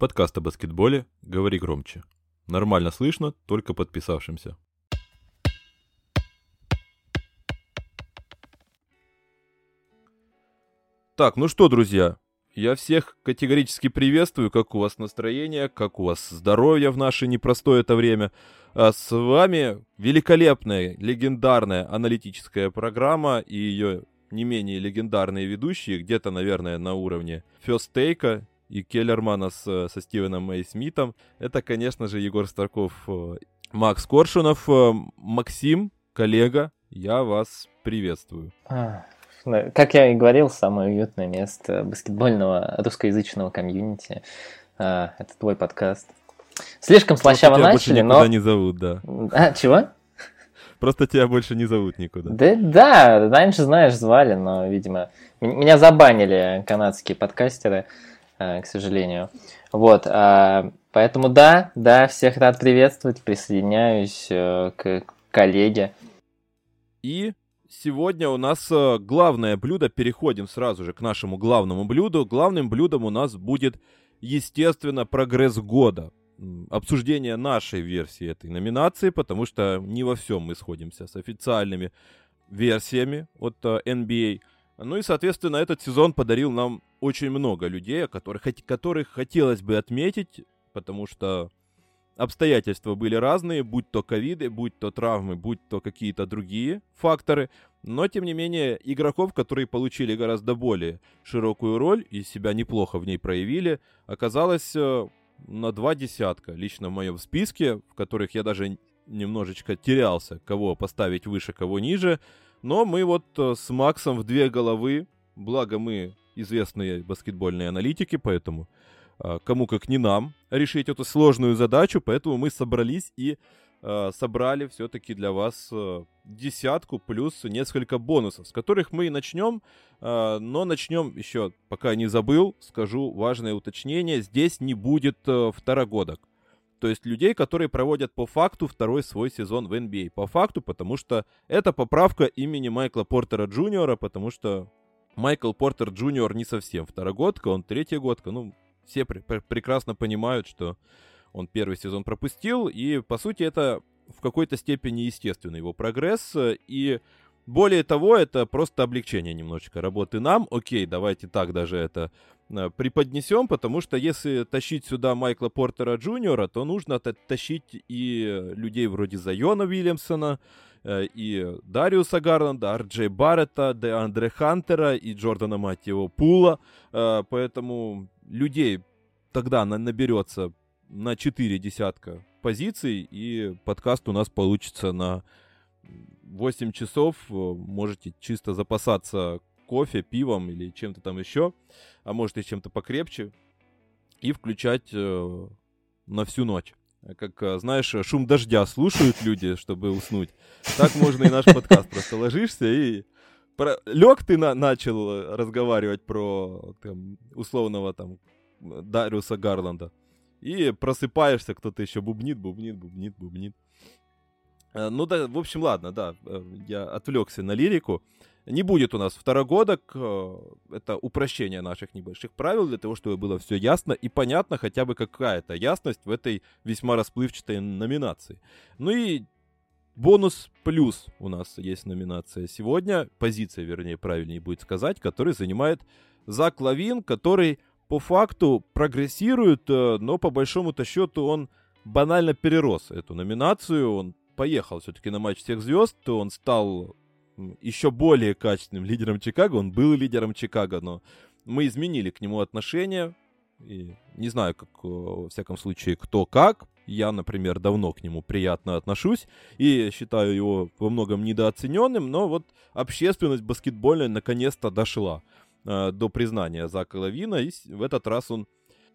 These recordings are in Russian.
Подкаст о баскетболе «Говори громче». Нормально слышно, только подписавшимся. Так, ну что, друзья, я всех категорически приветствую, как у вас настроение, как у вас здоровье в наше непростое это время. А с вами великолепная, легендарная аналитическая программа и ее не менее легендарные ведущие, где-то, наверное, на уровне Фестейка и Келлермана с, со Стивеном Мэй Смитом. Это, конечно же, Егор Старков, э, Макс Коршунов. Э, Максим, коллега, я вас приветствую. А, как я и говорил, самое уютное место баскетбольного русскоязычного комьюнити. А, это твой подкаст. Слишком слащаво начали, но... не зовут, да. А, чего? Просто тебя больше не зовут никуда. Да, да, раньше, знаешь, звали, но, видимо, меня забанили канадские подкастеры, э, к сожалению. Вот, а, поэтому да, да, всех рад приветствовать, присоединяюсь э, к коллеге. И сегодня у нас э, главное блюдо, переходим сразу же к нашему главному блюду. Главным блюдом у нас будет, естественно, прогресс года обсуждение нашей версии этой номинации, потому что не во всем мы сходимся с официальными версиями от NBA. Ну и, соответственно, этот сезон подарил нам очень много людей, которых, которых хотелось бы отметить, потому что обстоятельства были разные, будь то ковиды, будь то травмы, будь то какие-то другие факторы. Но, тем не менее, игроков, которые получили гораздо более широкую роль и себя неплохо в ней проявили, оказалось э, на два десятка лично в моем списке, в которых я даже немножечко терялся, кого поставить выше, кого ниже. Но мы вот э, с Максом в две головы, благо мы известные баскетбольные аналитики, поэтому э, кому как не нам решить эту сложную задачу, поэтому мы собрались и э, собрали все-таки для вас десятку плюс несколько бонусов, с которых мы и начнем. Но начнем еще, пока не забыл, скажу важное уточнение. Здесь не будет второгодок. То есть людей, которые проводят по факту второй свой сезон в NBA. А. По факту, потому что это поправка имени Майкла Портера Джуниора, потому что Майкл Портер Джуниор не совсем второгодка, он третьегодка. Ну, все пр- пр- прекрасно понимают, что он первый сезон пропустил, и, по сути, это в какой-то степени естественный его прогресс, и более того, это просто облегчение немножечко работы нам. Окей, давайте так даже это э, преподнесем, потому что если тащить сюда Майкла Портера Джуниора, то нужно тащить и людей вроде Зайона Уильямсона, э, и Дариуса Гарланда, Арджей Баррета, Де Андре Хантера и Джордана, мать его, Пула. Э, поэтому людей тогда наберется на 4 десятка позиций, и подкаст у нас получится на 8 часов. Можете чисто запасаться кофе, пивом или чем-то там еще, а может и чем-то покрепче, и включать э, на всю ночь. Как, э, знаешь, шум дождя слушают люди, чтобы уснуть. Так можно и наш подкаст. Просто ложишься и... Про... Лег ты на... начал разговаривать про там, условного там Дариуса Гарланда. И просыпаешься, кто-то еще бубнит, бубнит, бубнит, бубнит. Э, ну да, в общем, ладно, да, э, я отвлекся на лирику. Не будет у нас второгодок, э, это упрощение наших небольших правил для того, чтобы было все ясно и понятно, хотя бы какая-то ясность в этой весьма расплывчатой номинации. Ну и бонус плюс у нас есть номинация сегодня, позиция, вернее, правильнее будет сказать, который занимает Зак Лавин, который по факту прогрессирует, но по большому-то счету он банально перерос эту номинацию. Он поехал все-таки на матч всех звезд, то он стал еще более качественным лидером Чикаго. Он был лидером Чикаго, но мы изменили к нему отношение. И не знаю, как, во всяком случае, кто как. Я, например, давно к нему приятно отношусь и считаю его во многом недооцененным, но вот общественность баскетбольная наконец-то дошла э, до признания Зака Лавина, и в этот раз он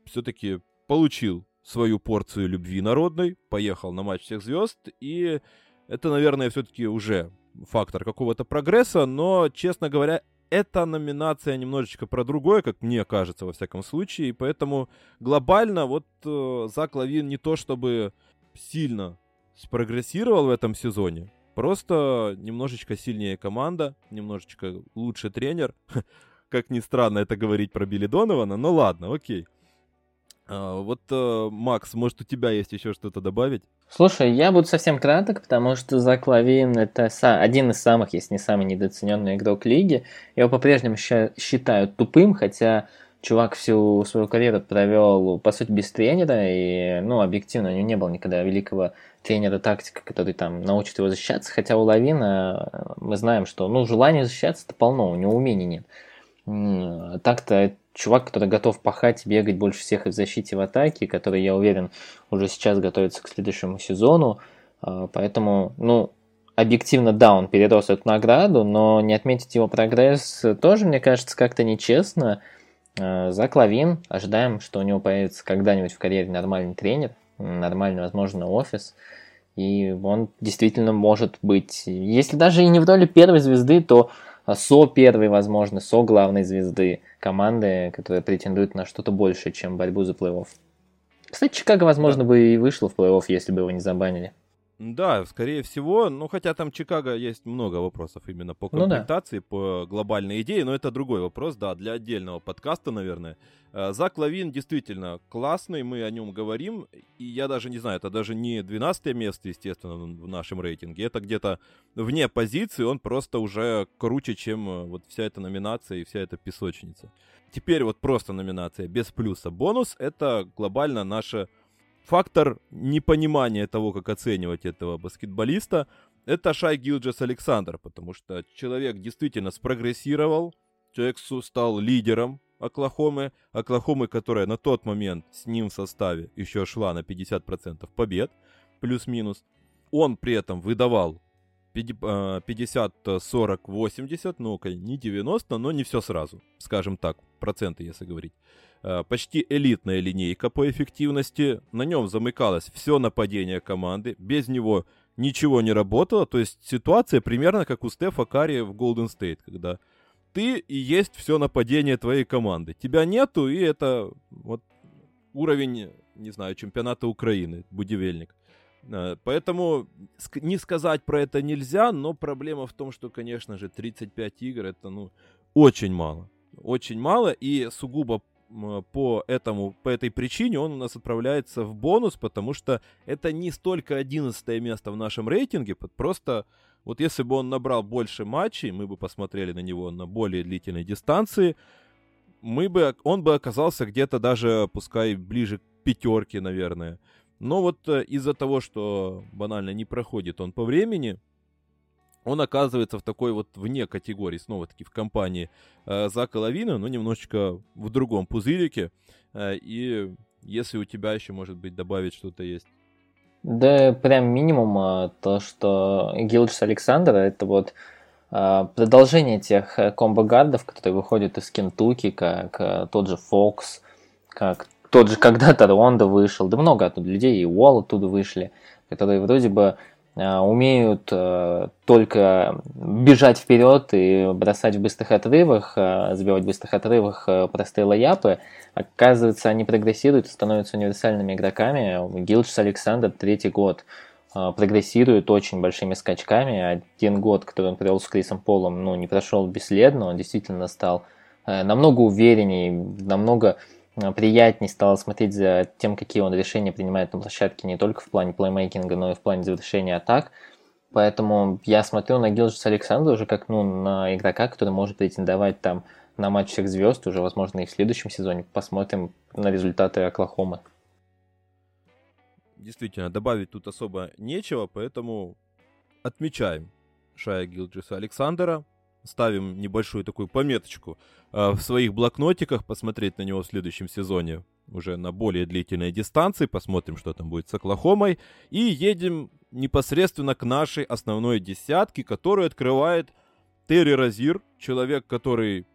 все-таки получил свою порцию любви народной, поехал на матч всех звезд, и это, наверное, все-таки уже фактор какого-то прогресса, но, честно говоря, эта номинация немножечко про другое, как мне кажется, во всяком случае, и поэтому глобально вот э, Зак Лавин не то чтобы сильно спрогрессировал в этом сезоне, просто немножечко сильнее команда, немножечко лучше тренер, как ни странно это говорить про Билли Донована, но ладно, окей. А, вот, э, Макс, может, у тебя есть еще что-то добавить? Слушай, я буду совсем краток, потому что Зак Лавин это один из самых, если не самый недооцененный игрок лиги. Его по-прежнему считают тупым, хотя чувак всю свою карьеру провел, по сути, без тренера, и, ну, объективно, у него не было никогда великого тренера тактика, который там научит его защищаться, хотя у Лавина э, мы знаем, что, ну, желание защищаться-то полно, у него умений нет. Так-то чувак, который готов пахать, бегать больше всех и в защите, и в атаке, который, я уверен, уже сейчас готовится к следующему сезону. А, поэтому, ну, объективно, да, он перерос эту награду, но не отметить его прогресс тоже, мне кажется, как-то нечестно. А, За Клавин ожидаем, что у него появится когда-нибудь в карьере нормальный тренер, нормальный, возможно, офис. И он действительно может быть, если даже и не в роли первой звезды, то со первой, возможно, со главной звезды команды, которая претендует на что-то большее, чем борьбу за плей-офф. Кстати, Чикаго, возможно, да. бы и вышло в плей-офф, если бы его не забанили. Да, скорее всего, ну хотя там Чикаго есть много вопросов именно по комплектации, ну, да. по глобальной идее, но это другой вопрос, да, для отдельного подкаста, наверное. Э, Зак Лавин действительно классный, мы о нем говорим, и я даже не знаю, это даже не 12 место, естественно, в нашем рейтинге, это где-то вне позиции, он просто уже круче, чем э, вот вся эта номинация и вся эта песочница. Теперь вот просто номинация без плюса. Бонус — это глобально наша фактор непонимания того, как оценивать этого баскетболиста, это Шай Гилджес Александр, потому что человек действительно спрогрессировал, человек стал лидером Оклахомы, Оклахомы, которая на тот момент с ним в составе еще шла на 50% побед, плюс-минус. Он при этом выдавал 50, 40, 80, ну, не 90, но не все сразу, скажем так, проценты, если говорить. Э, почти элитная линейка по эффективности. На нем замыкалось все нападение команды. Без него ничего не работало. То есть ситуация примерно как у Стефа Карри в Golden State, когда ты и есть все нападение твоей команды. Тебя нету, и это вот уровень, не знаю, чемпионата Украины, будивельник. Э, поэтому не сказать про это нельзя, но проблема в том, что, конечно же, 35 игр это ну очень мало. Очень мало, и сугубо по, этому, по этой причине он у нас отправляется в бонус, потому что это не столько 11 место в нашем рейтинге, просто вот если бы он набрал больше матчей, мы бы посмотрели на него на более длительной дистанции, мы бы, он бы оказался где-то даже, пускай ближе к пятерке, наверное. Но вот э, из-за того, что банально не проходит он по времени, он оказывается в такой вот вне категории, снова-таки в компании э, Зака Лавина, но немножечко в другом пузырике. Э, и если у тебя еще, может быть, добавить что-то есть. Да, прям минимум а, то, что Гилджис Александра это вот а, продолжение тех э, комбо-гардов, которые выходят из Кентуки, как тот же Фокс, как тот же когда-то Рондо вышел, да много оттуда людей, и Уолл оттуда вышли, которые вроде бы Э, умеют э, только бежать вперед и бросать в быстрых отрывах, э, забивать в быстрых отрывах простые лояпы. Оказывается, они прогрессируют и становятся универсальными игроками. Гилдж Александр третий год прогрессирует очень большими скачками. Один год, который он провел с Крисом Полом, ну, не прошел бесследно, он действительно стал намного увереннее, намного Э, приятнее стало смотреть за тем, какие он решения принимает на площадке не только в плане плеймейкинга, но и в плане завершения атак. Поэтому я смотрю на Гилджиса Александра уже как ну, на игрока, который может претендовать там на матч всех звезд, уже, возможно, и в следующем сезоне. Посмотрим на результаты Оклахомы. Действительно, добавить тут особо нечего, поэтому отмечаем Шая Гилджиса Александра, ставим небольшую такую пометочку э, в своих блокнотиках, посмотреть на него в следующем сезоне уже на более длительной дистанции, посмотрим, что там будет с Оклахомой, и едем непосредственно к нашей основной десятке, которую открывает Терри Розир, человек, который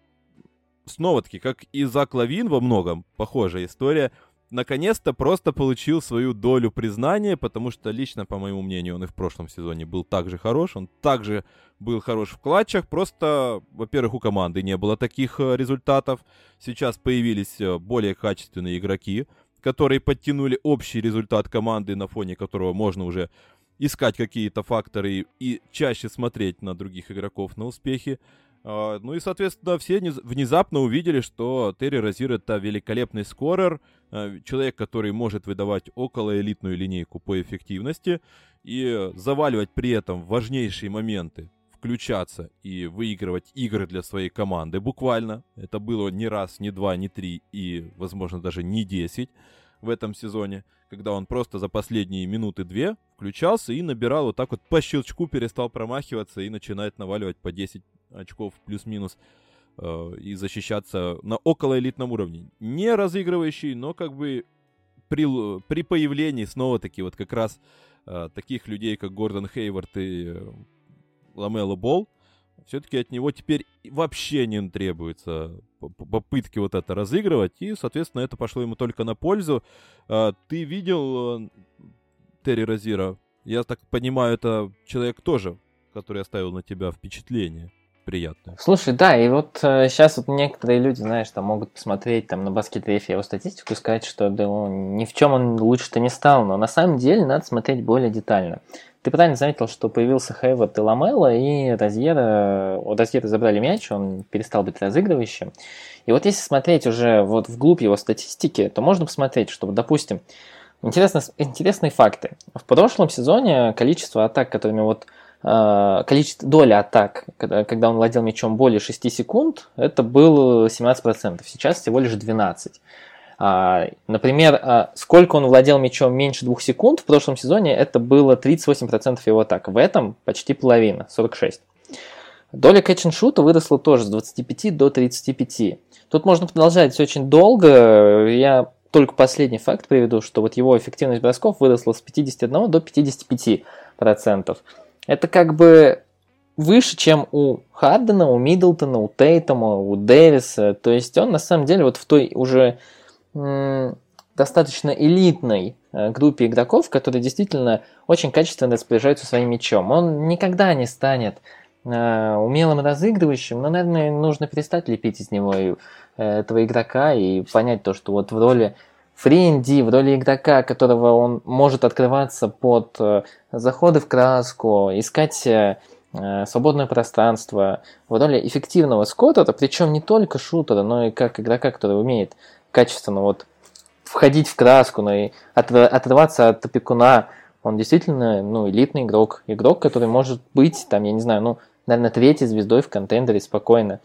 снова-таки, как и Зак Лавин во многом, похожая история, наконец-то просто получил свою долю признания, потому что лично, по моему мнению, он и в прошлом сезоне был также хорош, он также был хорош в клатчах, просто, во-первых, у команды не было таких э, результатов, сейчас появились э, более качественные игроки, которые подтянули общий результат команды, на фоне которого можно уже искать какие-то факторы и чаще смотреть на других игроков на успехи. А, ну и, соответственно, все внезапно увидели, что Терри Розир это великолепный скорер, а, человек, который может выдавать около элитную линейку по эффективности и заваливать при этом важнейшие моменты, включаться и выигрывать игры для своей команды буквально. Это было не раз, не два, не три и, возможно, даже не десять в этом сезоне, когда он просто за последние минуты две включался и набирал вот так вот по щелчку, перестал промахиваться и начинает наваливать по 10 очков плюс-минус э, и защищаться на околоэлитном уровне. Не разыгрывающий, но как бы при, при появлении снова-таки вот как раз э, таких людей, как Гордон Хейвард и э, Ламело Болл, все-таки от него теперь вообще не требуется попытки вот это разыгрывать, и, соответственно, это пошло ему только на пользу. Э, ты видел э, Терри Розира? Я так понимаю, это человек тоже, который оставил на тебя впечатление приятное. Слушай, да, и вот э, сейчас вот некоторые люди, знаешь, там могут посмотреть там на баскет-рефе его статистику и сказать, что да, он, ни в чем он лучше-то не стал, но на самом деле надо смотреть более детально. Ты правильно заметил, что появился Хейвард и Ламелла, и Розьера, у Розьера забрали мяч, он перестал быть разыгрывающим. И вот если смотреть уже вот вглубь его статистики, то можно посмотреть, что, допустим, интересно, интересные факты. В прошлом сезоне количество атак, которыми вот количество доли атак, когда, он владел мячом более 6 секунд, это было 17%, сейчас всего лишь 12%. А, например, а, сколько он владел мячом меньше 2 секунд в прошлом сезоне, это было 38% его атак. В этом почти половина, 46%. Доля кэтч-н-шута выросла тоже с 25 до 35. Тут можно продолжать очень долго. Я только последний факт приведу, что вот его эффективность бросков выросла с 51 до 55%. Это как бы выше, чем у Хардена, у Миддлтона, у Тейтома, у Дэвиса. То есть он на самом деле вот в той уже достаточно элитной э, группе игроков, которые действительно очень качественно распоряжаются своим мячом. Он никогда не станет э, умелым разыгрывающим, но, наверное, нужно перестать лепить из него э, этого игрока и понять то, что вот в роли френди, в роли игрока, которого он может открываться под э, заходы в краску, искать э, свободное пространство, в роли эффективного скоттера, причем не только шутера, но и как игрока, который умеет качественно вот входить в краску, но и отрываться от опекуна. Он действительно ну, элитный игрок. Игрок, который может быть, там, я не знаю, ну, наверное, третьей звездой в контендере спокойно.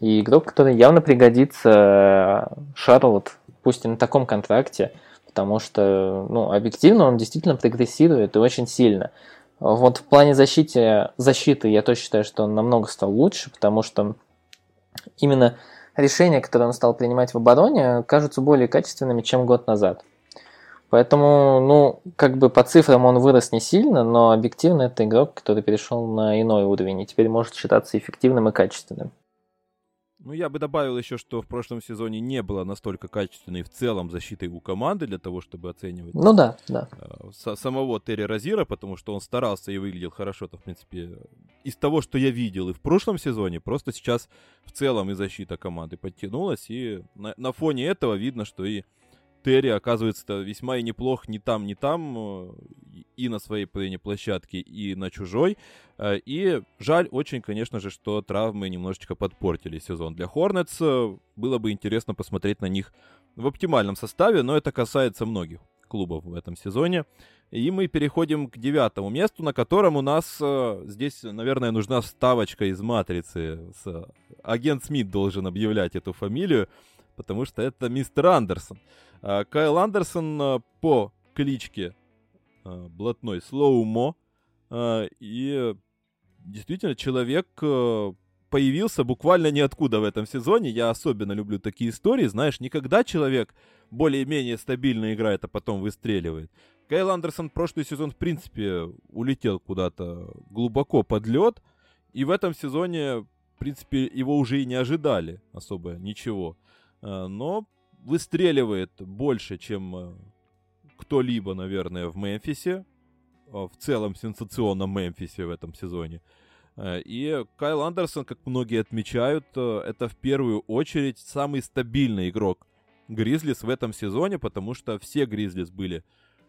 И игрок, который явно пригодится э, Шарлот пусть и на таком контракте, потому что, ну, объективно он действительно прогрессирует и очень сильно. Вот в плане защиты, защиты я тоже считаю, что он намного стал лучше, потому что именно решения, которые он стал принимать в обороне, кажутся более качественными, чем год назад. Поэтому, ну, как бы по цифрам он вырос не сильно, но объективно это игрок, который перешел на иной уровень и теперь может считаться эффективным и качественным. Ну, я бы добавил еще, что в прошлом сезоне не было настолько качественной в целом защиты у команды для того, чтобы оценивать. Ну да, да. Э, самого Терри Розира, потому что он старался и выглядел хорошо-то, в принципе, из того, что я видел и в прошлом сезоне, просто сейчас в целом и защита команды подтянулась, и на, на фоне этого видно, что и Терри оказывается весьма и неплох ни там, ни там, э, и на своей половине площадки, и на чужой. Э, и жаль очень, конечно же, что травмы немножечко подпортили сезон для Хорнетс. Было бы интересно посмотреть на них в оптимальном составе, но это касается многих клубов в этом сезоне. И мы переходим к девятому месту, на котором у нас э, здесь, наверное, нужна вставочка из матрицы. Агент Смит должен объявлять эту фамилию, потому что это мистер Андерсон. А, Кайл Андерсон а, по кличке а, блатной Слоумо. И действительно человек появился буквально ниоткуда в этом сезоне. Я особенно люблю такие истории. Знаешь, никогда человек более-менее стабильно играет, а потом выстреливает. Кайл Андерсон прошлый сезон, в принципе, улетел куда-то глубоко под лед. И в этом сезоне, в принципе, его уже и не ожидали особо ничего. Но выстреливает больше, чем э, кто-либо, наверное, в Мемфисе. В целом сенсационном Мемфисе в этом сезоне. Э, и Кайл Андерсон, как многие отмечают, э, это в первую очередь самый стабильный игрок Гризлис в этом сезоне, потому что все Гризлис были,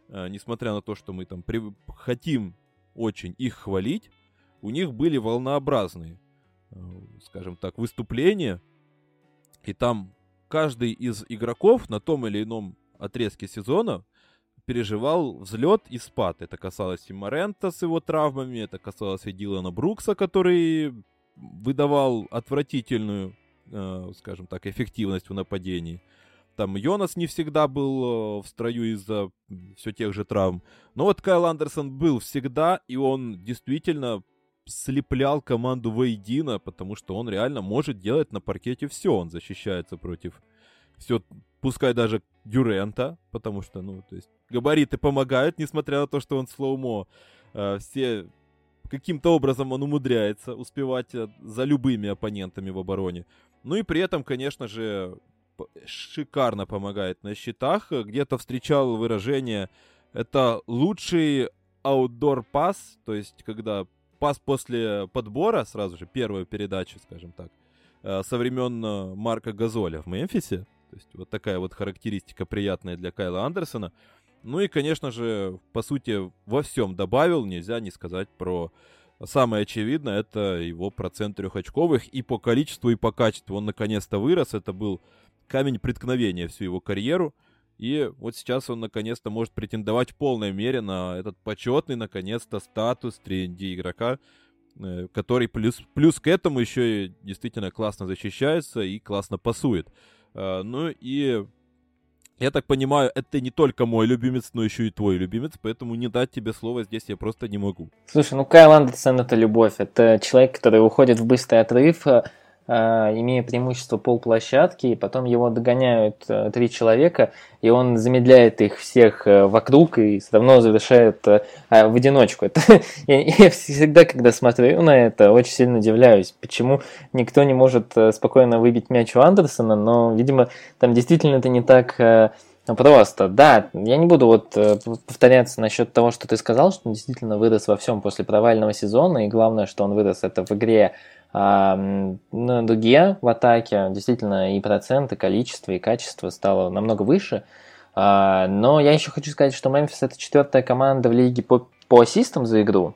несмотря на то, что мы там при... хотим очень их хвалить, у них были волнообразные скажем так, выступление, и там каждый из игроков на том или ином отрезке сезона переживал взлет и спад. Это касалось и Морента с его травмами, это касалось и Дилана Брукса, который выдавал отвратительную, э, скажем так, эффективность в нападении. Там Йонас не всегда был э, в строю из-за все тех же травм. Но вот Кайл Андерсон был всегда, и он действительно слеплял команду воедино, потому что он реально может делать на паркете все. Он защищается против все, пускай даже Дюрента, потому что, ну, то есть габариты помогают, несмотря на то, что он слоумо. Э, все каким-то образом он умудряется успевать э, за любыми оппонентами в обороне. Ну и при этом, конечно же, шикарно помогает на счетах. Где-то встречал выражение «это лучший аутдор пас», то есть когда пас после подбора, сразу же первая передача, скажем так, э, со времен э, Марка Газоля в Мемфисе. То есть вот такая вот характеристика приятная для Кайла Андерсона. Ну и, конечно же, по сути, во всем добавил, нельзя не сказать про самое очевидное, это его процент трехочковых и по количеству, и по качеству. Он наконец-то вырос, это был камень преткновения всю его карьеру. И вот сейчас он наконец-то может претендовать в полной мере на этот почетный, наконец-то, статус 3 игрока, э, который плюс, плюс к этому еще и действительно классно защищается и классно пасует. Э, ну и я так понимаю, это не только мой любимец, но еще и твой любимец, поэтому не дать тебе слово здесь я просто не могу. Слушай, ну Кайл Андерсон это любовь, это человек, который уходит в быстрый отрыв, э, а, имея преимущество полплощадки, и потом его догоняют э, три человека, и он замедляет их всех э, вокруг и все равно завершает э, в одиночку. Это, я, я всегда, когда смотрю на это, очень сильно удивляюсь, почему никто не может спокойно выбить мяч у Андерсона, но, видимо, там действительно это не так просто. Да, я не буду вот повторяться насчет того, что ты сказал, что он действительно вырос во всем после провального сезона, и главное, что он вырос это в игре а на дуге в атаке действительно и процент, и количество, и качество стало намного выше. А, но я еще хочу сказать, что Мемфис это четвертая команда в лиге по, по ассистам за игру.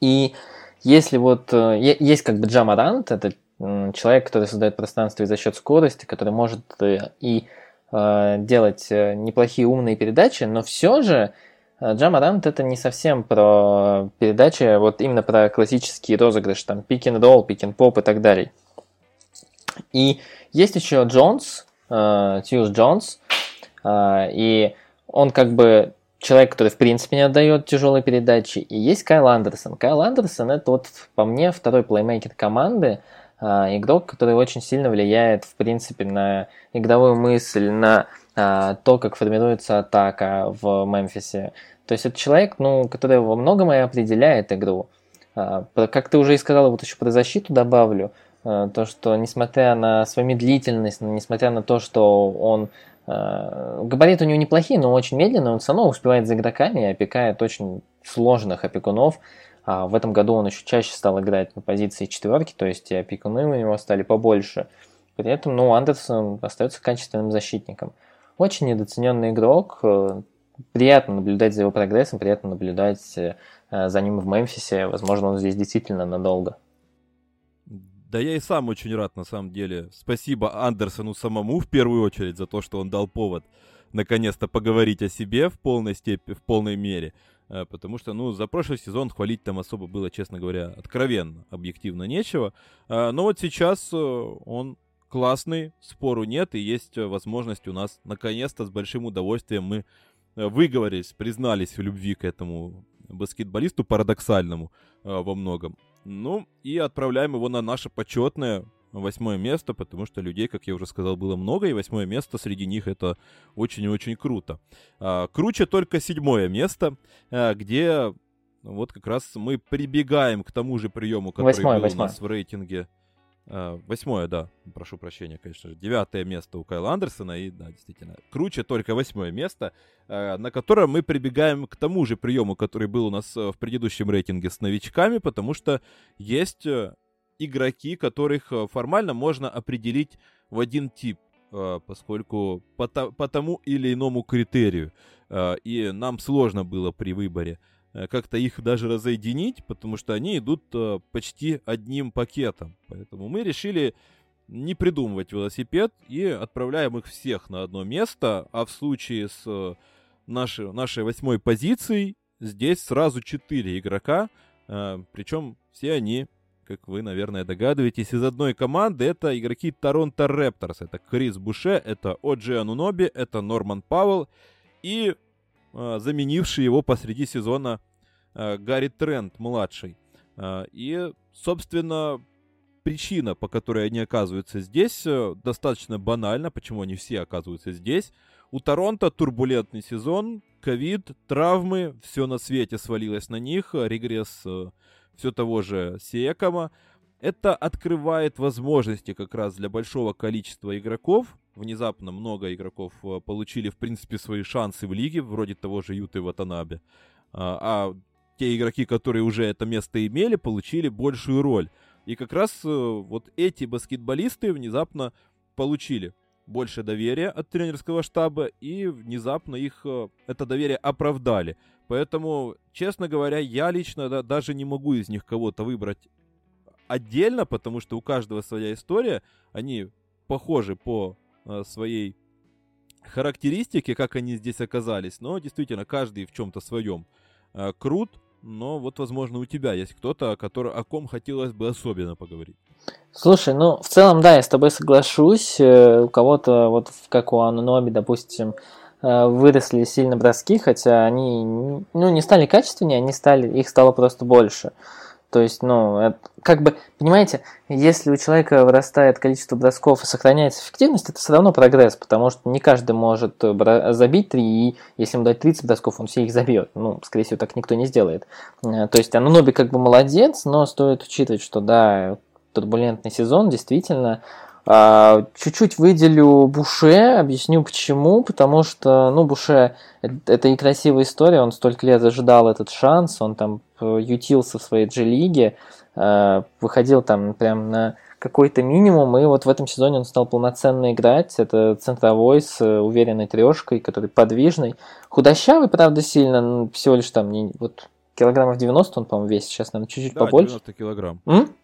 И если вот э, есть как бы Джамарант, это человек, который создает пространство и за счет скорости, который может э, и э, делать неплохие умные передачи, но все же Джамарант это не совсем про передачи, а вот именно про классический розыгрыш, там пик н ролл, пик н поп и так далее. И есть еще Джонс, э, Тьюз Джонс, э, и он как бы человек, который в принципе не отдает тяжелые передачи. И есть Кайл Андерсон. Кайл Андерсон это вот по мне второй плеймейкер команды, игрок, который очень сильно влияет в принципе на игровую мысль, на а, то, как формируется атака в Мемфисе. То есть это человек, ну, который во многом и определяет игру. А, как ты уже и сказал, вот еще про защиту добавлю, а, то, что несмотря на свою медлительность, несмотря на то, что он габариты у него неплохие, но очень медленный, он все равно успевает за игроками и опекает очень сложных опекунов. А в этом году он еще чаще стал играть на позиции четверки, то есть опекуны у него стали побольше. При этом, ну, Андерсон остается качественным защитником. Очень недооцененный игрок. Э, приятно наблюдать за его прогрессом, приятно наблюдать э, за ним в Мемфисе. Возможно, он здесь действительно надолго. Да я и сам очень рад, на самом деле. Спасибо Андерсону самому в первую очередь за то, что он дал повод наконец-то поговорить о себе в полной степени, в полной мере. Э, потому что, ну, за прошлый сезон хвалить там особо было, честно говоря, откровенно, объективно нечего. Но вот сейчас он классный, спору нет, и есть э, возможность у нас наконец-то с большим удовольствием мы э, выговорились, признались в любви к этому баскетболисту парадоксальному э, во многом. Ну, и отправляем его на наше почетное восьмое место, потому что людей, как я уже сказал, было много, и восьмое место среди них это очень и очень круто. А, круче только седьмое место, а, где вот как раз мы прибегаем к тому же приему, который восьмое, был восьмое. у нас в рейтинге Э, восьмое, да, прошу прощения, конечно же. Девятое место у Кайла Андерсона. И, да, действительно, круче только восьмое место, э, на котором мы прибегаем к тому же приему, который был у нас э, в предыдущем рейтинге с новичками, потому что есть игроки, которых формально можно определить в один тип, поскольку по, по тому или иному критерию. И нам сложно было при выборе э, как-то их даже разоединить, потому что они идут э, почти одним пакетом. Поэтому мы решили не придумывать велосипед и отправляем их всех на одно место, а в случае с э, нашей, нашей восьмой позицией здесь сразу четыре игрока, причем все они как вы, наверное, догадываетесь, из одной команды. Это игроки Торонто Репторс. Это Крис Буше, это Оджи Ануноби, это Норман Пауэлл и э, заменивший его посреди сезона э, Гарри Трент, младший. Э, и, собственно, причина, по которой они оказываются здесь, э, достаточно банальна, почему они все оказываются здесь. У Торонто турбулентный сезон, ковид, травмы, все на свете свалилось на них, регресс э, все того же Сиекома. Это открывает возможности как раз для большого количества игроков. Внезапно много игроков э, получили, в принципе, свои шансы в лиге, вроде того же Юты Ватанаbe. А, а те игроки, которые уже это место имели, получили большую роль. И как раз э, вот эти баскетболисты внезапно получили больше доверия от тренерского штаба, и внезапно их э, это доверие оправдали. Поэтому, честно говоря, я лично да, даже не могу из них кого-то выбрать отдельно, потому что у каждого своя история. Они похожи по э, своей характеристике, как они здесь оказались. Но действительно, каждый в чем-то своем э, крут. Но вот, возможно, у тебя есть кто-то, о, который, о ком хотелось бы особенно поговорить. Слушай, ну, в целом, да, я с тобой соглашусь. Э, у кого-то, вот как у Ануноби, допустим, Э, выросли сильно броски, хотя они ну, не стали качественнее, они стали, их стало просто больше. То есть, ну, это, как бы, понимаете, если у человека вырастает количество бросков и сохраняется эффективность, это все равно прогресс, потому что не каждый может забить 3, и если ему дать 30 бросков, он все их забьет. Ну, скорее всего, так никто не сделает. Э, то есть, Ануноби как бы молодец, но стоит учитывать, что, да, турбулентный сезон, действительно, чуть-чуть выделю Буше, объясню почему, потому что, ну, Буше это и красивая история, он столько лет ожидал этот шанс, он там ютился в своей G-лиге, а, выходил там прям на какой-то минимум, и вот в этом сезоне он стал полноценно играть. Это центровой с уверенной трешкой, который подвижный. Худощавый, правда, сильно, всего лишь там не, вот килограммов 90 он, по-моему, весит, сейчас, наверное, чуть-чуть да, побольше. 90 килограмм. М?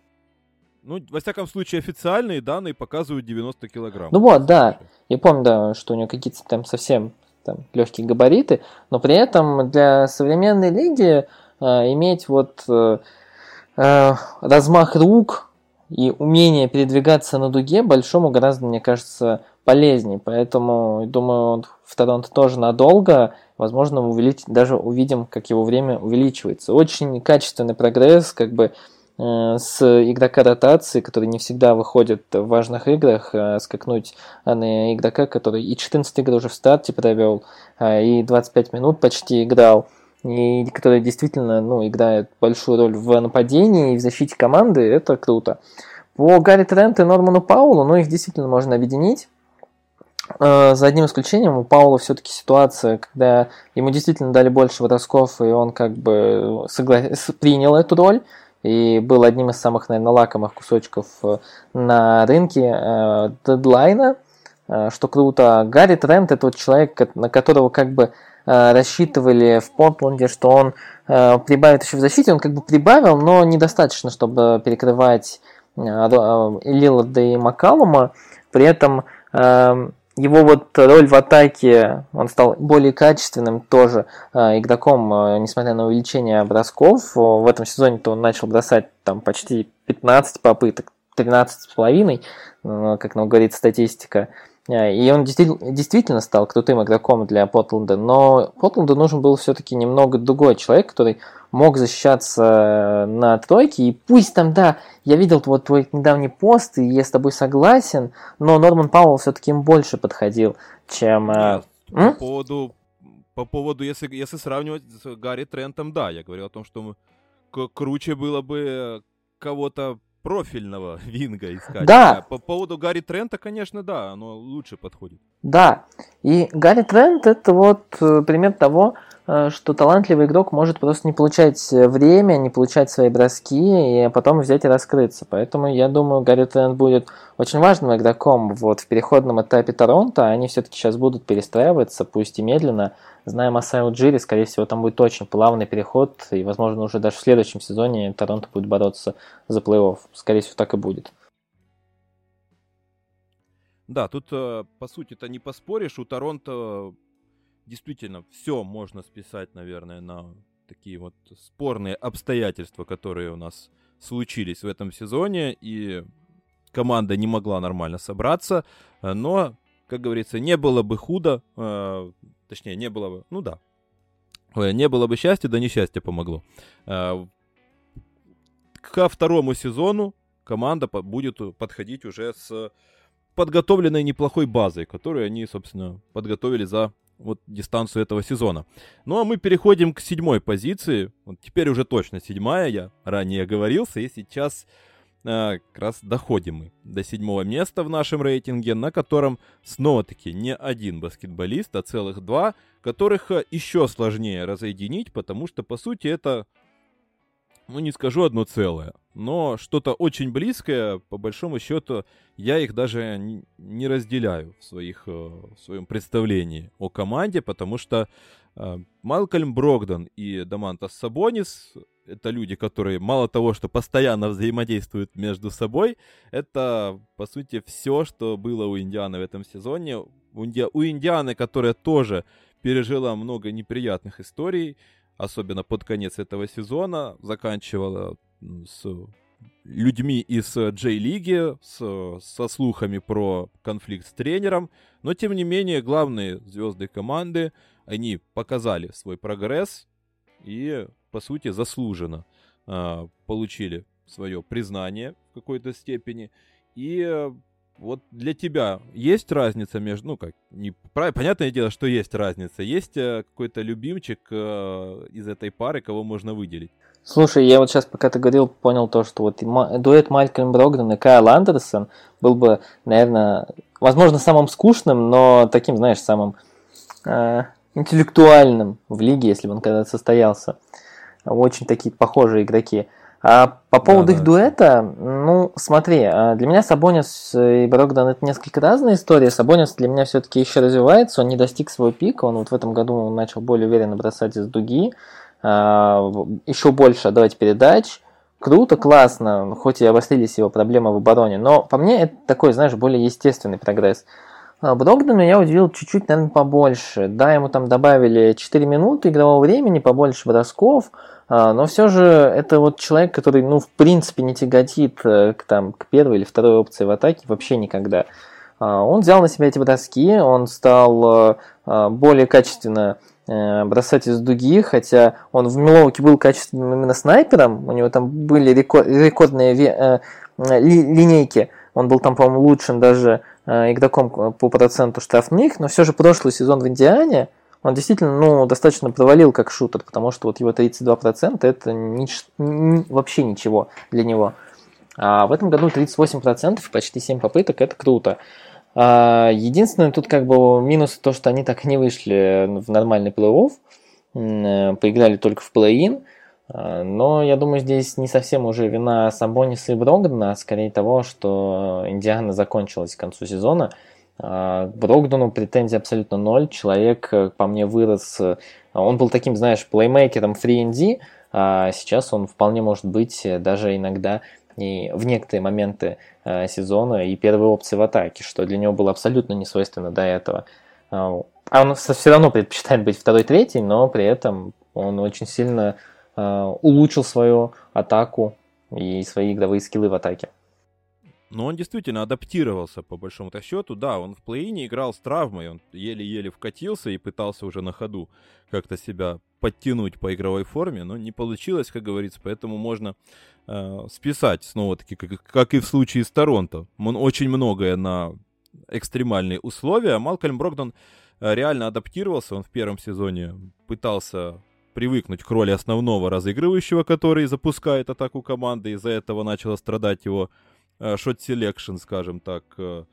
Ну, во всяком случае, официальные данные показывают 90 килограмм. Ну вот, да. Я помню, да, что у него какие-то там совсем там, легкие габариты, но при этом для современной лиги э, иметь вот э, э, размах рук и умение передвигаться на дуге большому гораздо, мне кажется, полезнее. Поэтому, думаю, в Торонто тоже надолго. Возможно, увеличить, даже увидим, как его время увеличивается. Очень качественный прогресс, как бы с игрока ротации, который не всегда выходит в важных играх, э, скакнуть на игрока, который и 14 игр уже в старте провел, э, и 25 минут почти играл, и который действительно ну, играет большую роль в нападении и в защите команды, это круто. По Гарри Трент и Норману Паулу, ну, их действительно можно объединить. За одним исключением, у Паула все-таки ситуация, когда ему действительно дали больше бросков, и он как бы согла... принял эту роль, и был одним из самых, наверное, лакомых кусочков э, на рынке э, дедлайна, э, что круто. Гарри Трент – это вот человек, на которого как бы рассчитывали в Портленде, что он прибавит еще в защите, он как бы прибавил, но недостаточно, чтобы перекрывать Лиларда и Макалума. При этом э, его вот роль в атаке, он стал более качественным тоже э, игроком, э, несмотря на увеличение бросков. В этом сезоне-то он начал бросать там почти 15 попыток, 13 с половиной, как нам говорит статистика. Э, и он действительно, стал крутым игроком для Портленда, но Портленду нужен был все-таки немного другой человек, который мог защищаться на тройке, и пусть там, да, я видел вот твой недавний пост, и я с тобой согласен, но Норман Пауэлл все-таки им больше подходил, чем... Э, по поводу, по поводу если, если сравнивать с Гарри Трентом, да, я говорил о том, что круче было бы кого-то профильного винга искать. Да. По поводу Гарри Трента, конечно, да, оно лучше подходит. Да. И Гарри Трент это вот э, пример того, э, что талантливый игрок может просто не получать время, не получать свои броски и потом взять и раскрыться. Поэтому я думаю, Гарри Трент будет очень важным игроком вот в переходном этапе Торонто. Они все-таки сейчас будут перестраиваться, пусть и медленно. Зная Масаю Джири, скорее всего, там будет очень плавный переход, и, возможно, уже даже в следующем сезоне Торонто будет бороться за плей-офф. Скорее всего, так и будет. Да, тут, э, по сути-то, не поспоришь. У Торонто действительно все можно списать, наверное, на такие вот спорные обстоятельства, которые у нас случились в этом сезоне, и команда не могла нормально собраться, э, но, как говорится, не было бы худо, э, точнее, не было бы, ну да, не было бы счастья, да несчастье помогло. Ко второму сезону команда будет подходить уже с подготовленной неплохой базой, которую они, собственно, подготовили за вот дистанцию этого сезона. Ну а мы переходим к седьмой позиции. Вот теперь уже точно седьмая, я ранее оговорился, и сейчас а, как раз доходим мы до седьмого места в нашем рейтинге, на котором снова-таки не один баскетболист, а целых два, которых а, еще сложнее разъединить, потому что, по сути, это ну не скажу одно целое, но что-то очень близкое, по большому счету, я их даже не разделяю в, своих, э, в своем представлении о команде, потому что э, Малкольм Брогдон и Дамантас Сабонис — это люди, которые мало того, что постоянно взаимодействуют между собой, это, по сути, все, что было у Индианы в этом сезоне. У, Инди... у Индианы, которая тоже пережила много неприятных историй, особенно под конец этого сезона, заканчивала с людьми из J-лиги, с, со слухами про конфликт с тренером, но тем не менее главные звезды команды, они показали свой прогресс и, по сути, заслуженно э, получили свое признание в какой-то степени. И вот для тебя есть разница между, ну как, не, понятное дело, что есть разница. Есть э, какой-то любимчик э, из этой пары, кого можно выделить? Слушай, я вот сейчас, пока ты говорил, понял то, что вот дуэт Малькольм Брогдон и Кайл Андерсон был бы, наверное, возможно, самым скучным, но таким, знаешь, самым э, интеллектуальным в лиге, если бы он когда-то состоялся. Очень такие похожие игроки. А по поводу да, их да. дуэта, ну, смотри, а, для меня Сабонис и Брогдан это несколько разные истории. Сабонис для меня все-таки еще развивается, он не достиг своего пика, он вот в этом году начал более уверенно бросать из дуги, а, еще больше отдавать передач. Круто, классно, хоть и обострились его проблемы в обороне, но по мне это такой, знаешь, более естественный прогресс. А, Брогдану я удивил чуть-чуть, наверное, побольше. Да, ему там добавили 4 минуты игрового времени, побольше бросков, а, но все же это вот человек, который, ну, в принципе, не тяготит э, к, там, к первой или второй опции в атаке вообще никогда. А, он взял на себя эти броски, он стал э, а, более качественно э, бросать из дуги, хотя он в Милоуке был качественным именно снайпером, у него там были рекордные линейки, он был там, по-моему, лучшим даже игроком по проценту штрафных, но все же прошлый сезон в Индиане – он действительно ну, достаточно провалил как шутер, потому что вот его 32% это ни, ни, вообще ничего для него. А в этом году 38%, почти 7 попыток, это круто. А, единственное, тут как бы минус то, что они так и не вышли в нормальный плей-офф, э, поиграли только в плей-ин, но я думаю, здесь не совсем уже вина Самбониса и Брогдена, а скорее того, что Индиана закончилась к концу сезона – а, к Брогдону претензий абсолютно ноль. Человек, э, по мне, вырос. Э, он был таким, знаешь, плеймейкером 3D, а сейчас он вполне может быть э, даже иногда и в некоторые моменты сезона и первой опции в атаке, что для него было абсолютно не свойственно до этого. А он все равно предпочитает быть второй-третий, но при этом он очень сильно улучшил свою атаку и свои игровые скиллы в атаке. Но он действительно адаптировался, по большому-то счету. Да, он в плей-ине играл с травмой, он еле-еле вкатился и пытался уже на ходу как-то себя подтянуть по игровой форме, но не получилось, как говорится, поэтому можно э, списать снова-таки, как, как и в случае с Торонто. Он очень многое на экстремальные условия. Малкольм Брогдон э, реально адаптировался, он в первом сезоне пытался привыкнуть к роли основного разыгрывающего, который запускает атаку команды, из-за этого начало страдать его shot э, selection, скажем так. Э,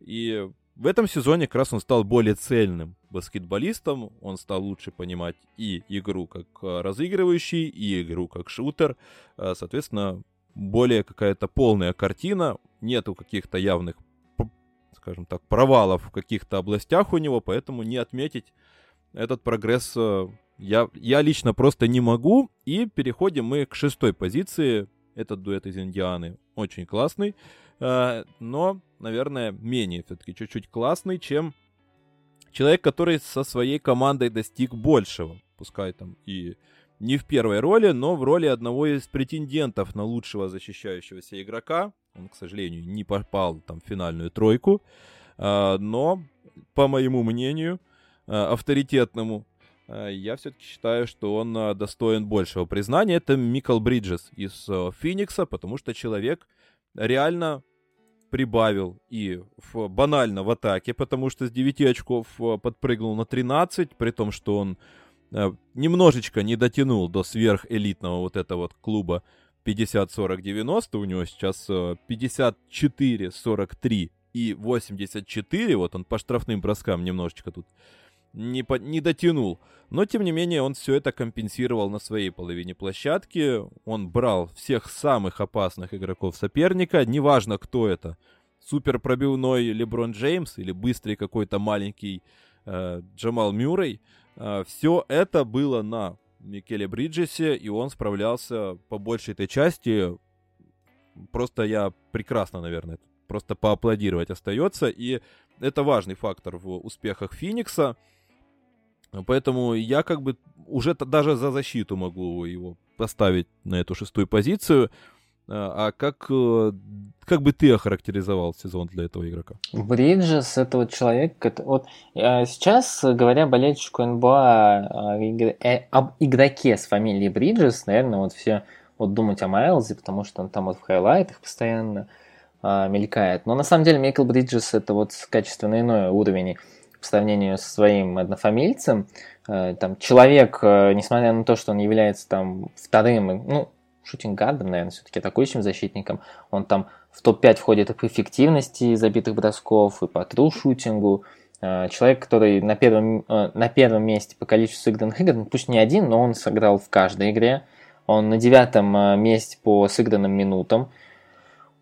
и в этом сезоне как раз он стал более цельным баскетболистом, он стал лучше понимать и игру как э, разыгрывающий, и игру как шутер, э, соответственно, более какая-то полная картина, нету каких-то явных, скажем так, провалов в каких-то областях у него, поэтому не отметить этот прогресс я, я лично просто не могу. И переходим мы к шестой позиции. Этот дуэт из Индианы очень классный, но, наверное, менее все-таки чуть-чуть классный, чем человек, который со своей командой достиг большего. Пускай там и не в первой роли, но в роли одного из претендентов на лучшего защищающегося игрока. Он, к сожалению, не попал там в финальную тройку. А, но, по моему мнению, а, авторитетному, я все-таки считаю, что он достоин большего признания. Это Микл Бриджес из Феникса, потому что человек реально прибавил и в, банально в атаке, потому что с 9 очков подпрыгнул на 13, при том, что он Э, немножечко не дотянул до сверхэлитного вот этого вот клуба 50-40-90. У него сейчас 54-43 э, и 84. Вот он по штрафным броскам немножечко тут не, по, не дотянул. Но, тем не менее, он все это компенсировал на своей половине площадки. Он брал всех самых опасных игроков соперника. Неважно, кто это. Супер пробивной Леброн Джеймс или быстрый какой-то маленький э, Джамал Мюррей. А, Все это было на Микеле Бриджесе, и он справлялся по большей этой части. Просто я прекрасно, наверное, просто поаплодировать остается. И это важный фактор в успехах Феникса. Поэтому я как бы уже даже за защиту могу его поставить на эту шестую позицию. А, а как, э, как бы ты охарактеризовал сезон для этого игрока? Бриджес это вот человек, вот а, сейчас, говоря болельщику НБА э, об игроке с фамилией Бриджес, наверное, вот все вот думать о Майлзе, потому что он там вот в хайлайтах постоянно мелькает. Но на самом деле Майкл Бриджес это вот качественно иной уровень по сравнению со своим однофамильцем. Э, там человек, несмотря на то, что он является там вторым, ну, шутингардом, наверное, все-таки атакующим защитником. Он там в топ-5 входит и по эффективности забитых бросков, и по тру-шутингу. Э, человек, который на первом, э, на первом месте по количеству сыгранных игр, ну, пусть не один, но он сыграл в каждой игре. Он на девятом э, месте по сыгранным минутам.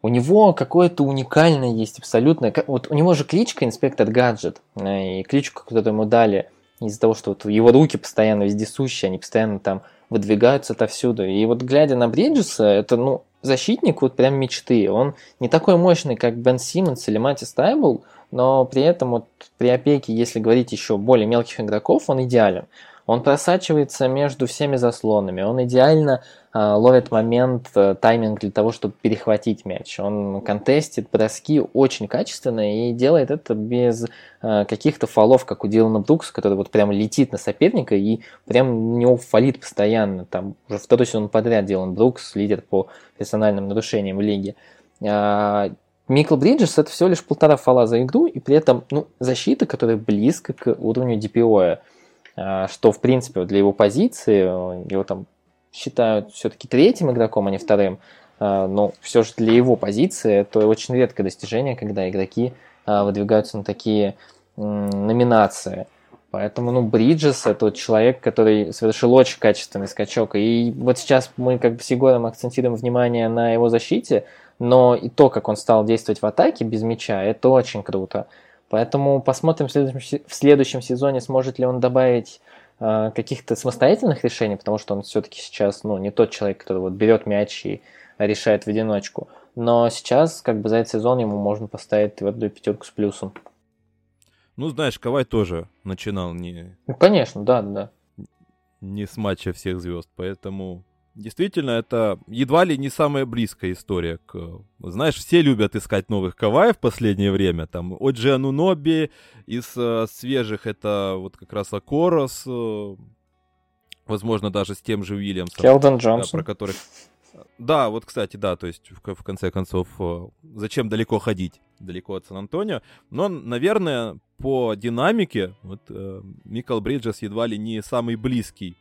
У него какое-то уникальное есть абсолютно... Вот у него же кличка Инспектор Гаджет. И кличку, которую ему дали из-за того, что вот его руки постоянно вездесущие, они постоянно там выдвигаются отовсюду. И вот глядя на Бриджеса, это, ну, защитник вот прям мечты. Он не такой мощный, как Бен Симмонс или Матти Стайбл, но при этом вот при опеке, если говорить еще более мелких игроков, он идеален. Он просачивается между всеми заслонами, он идеально э, ловит момент, э, тайминг для того, чтобы перехватить мяч. Он контестит броски очень качественно и делает это без э, каких-то фолов, как у Дилана Брукса, который вот прям летит на соперника и прям у него фалит постоянно. Там уже второй сезон подряд Дилан Брукс, лидер по персональным нарушениям в лиге. Э, Микл Бриджес это всего лишь полтора фола за игру, и при этом ну, защита, которая близко к уровню DPOя. А, что, в принципе, для его позиции, э, его там считают все-таки третьим игроком, а не вторым, а, но все же для его позиции это очень редкое достижение, когда игроки а, выдвигаются на такие номинации. Поэтому, ну, Бриджес это вот человек, который совершил очень качественный скачок. И вот сейчас мы как бы с Егором акцентируем внимание на его защите, но и то, как он стал действовать в атаке без мяча, это очень круто. Поэтому посмотрим в следующем, в следующем сезоне, сможет ли он добавить э, каких-то самостоятельных решений, потому что он все-таки сейчас ну, не тот человек, который вот берет мяч и решает в одиночку. Но сейчас, как бы за этот сезон ему можно поставить твердую пятерку с плюсом. Ну, знаешь, Кавай тоже начинал не... Ну, конечно, да, да. Не с матча всех звезд, поэтому Действительно, это едва ли не самая близкая история к... Знаешь, все любят искать новых Каваев в последнее время. Там Оджи Ануноби, из э, свежих это вот как раз Акорос, э, возможно, даже с тем же Уильямсом. Келдон Джонсон. Да, про которых... Да, вот, кстати, да, то есть, в, в конце концов, э, зачем далеко ходить, далеко от Сан-Антонио. Но, наверное, по динамике, вот, э, Микал Бриджес едва ли не самый близкий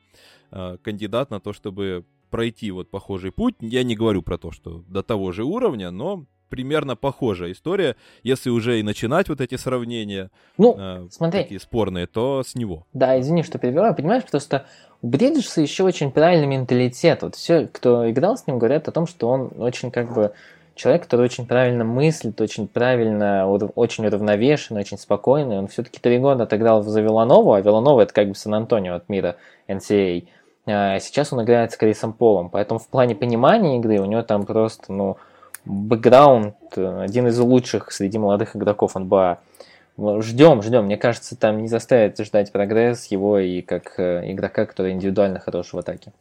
э, кандидат на то, чтобы пройти вот похожий путь. Я не говорю про то, что до того же уровня, но примерно похожая история. Если уже и начинать вот эти сравнения, ну, э, смотри. такие спорные, то с него. Да, извини, что перебиваю. Понимаешь, просто у Бриджеса еще очень правильный менталитет. Вот все, кто играл с ним, говорят о том, что он очень как бы человек, который очень правильно мыслит, очень правильно, очень уравновешенный, очень спокойный. Он все-таки три года отыграл за Виланову, а Виланова это как бы Сан-Антонио от мира NCAA. А сейчас он играет с Крисом Полом, поэтому в плане понимания игры у него там просто, ну, бэкграунд, один из лучших среди молодых игроков НБА. Ждем, ждем. Мне кажется, там не заставит ждать прогресс его и как э, игрока, который индивидуально хорош в атаке.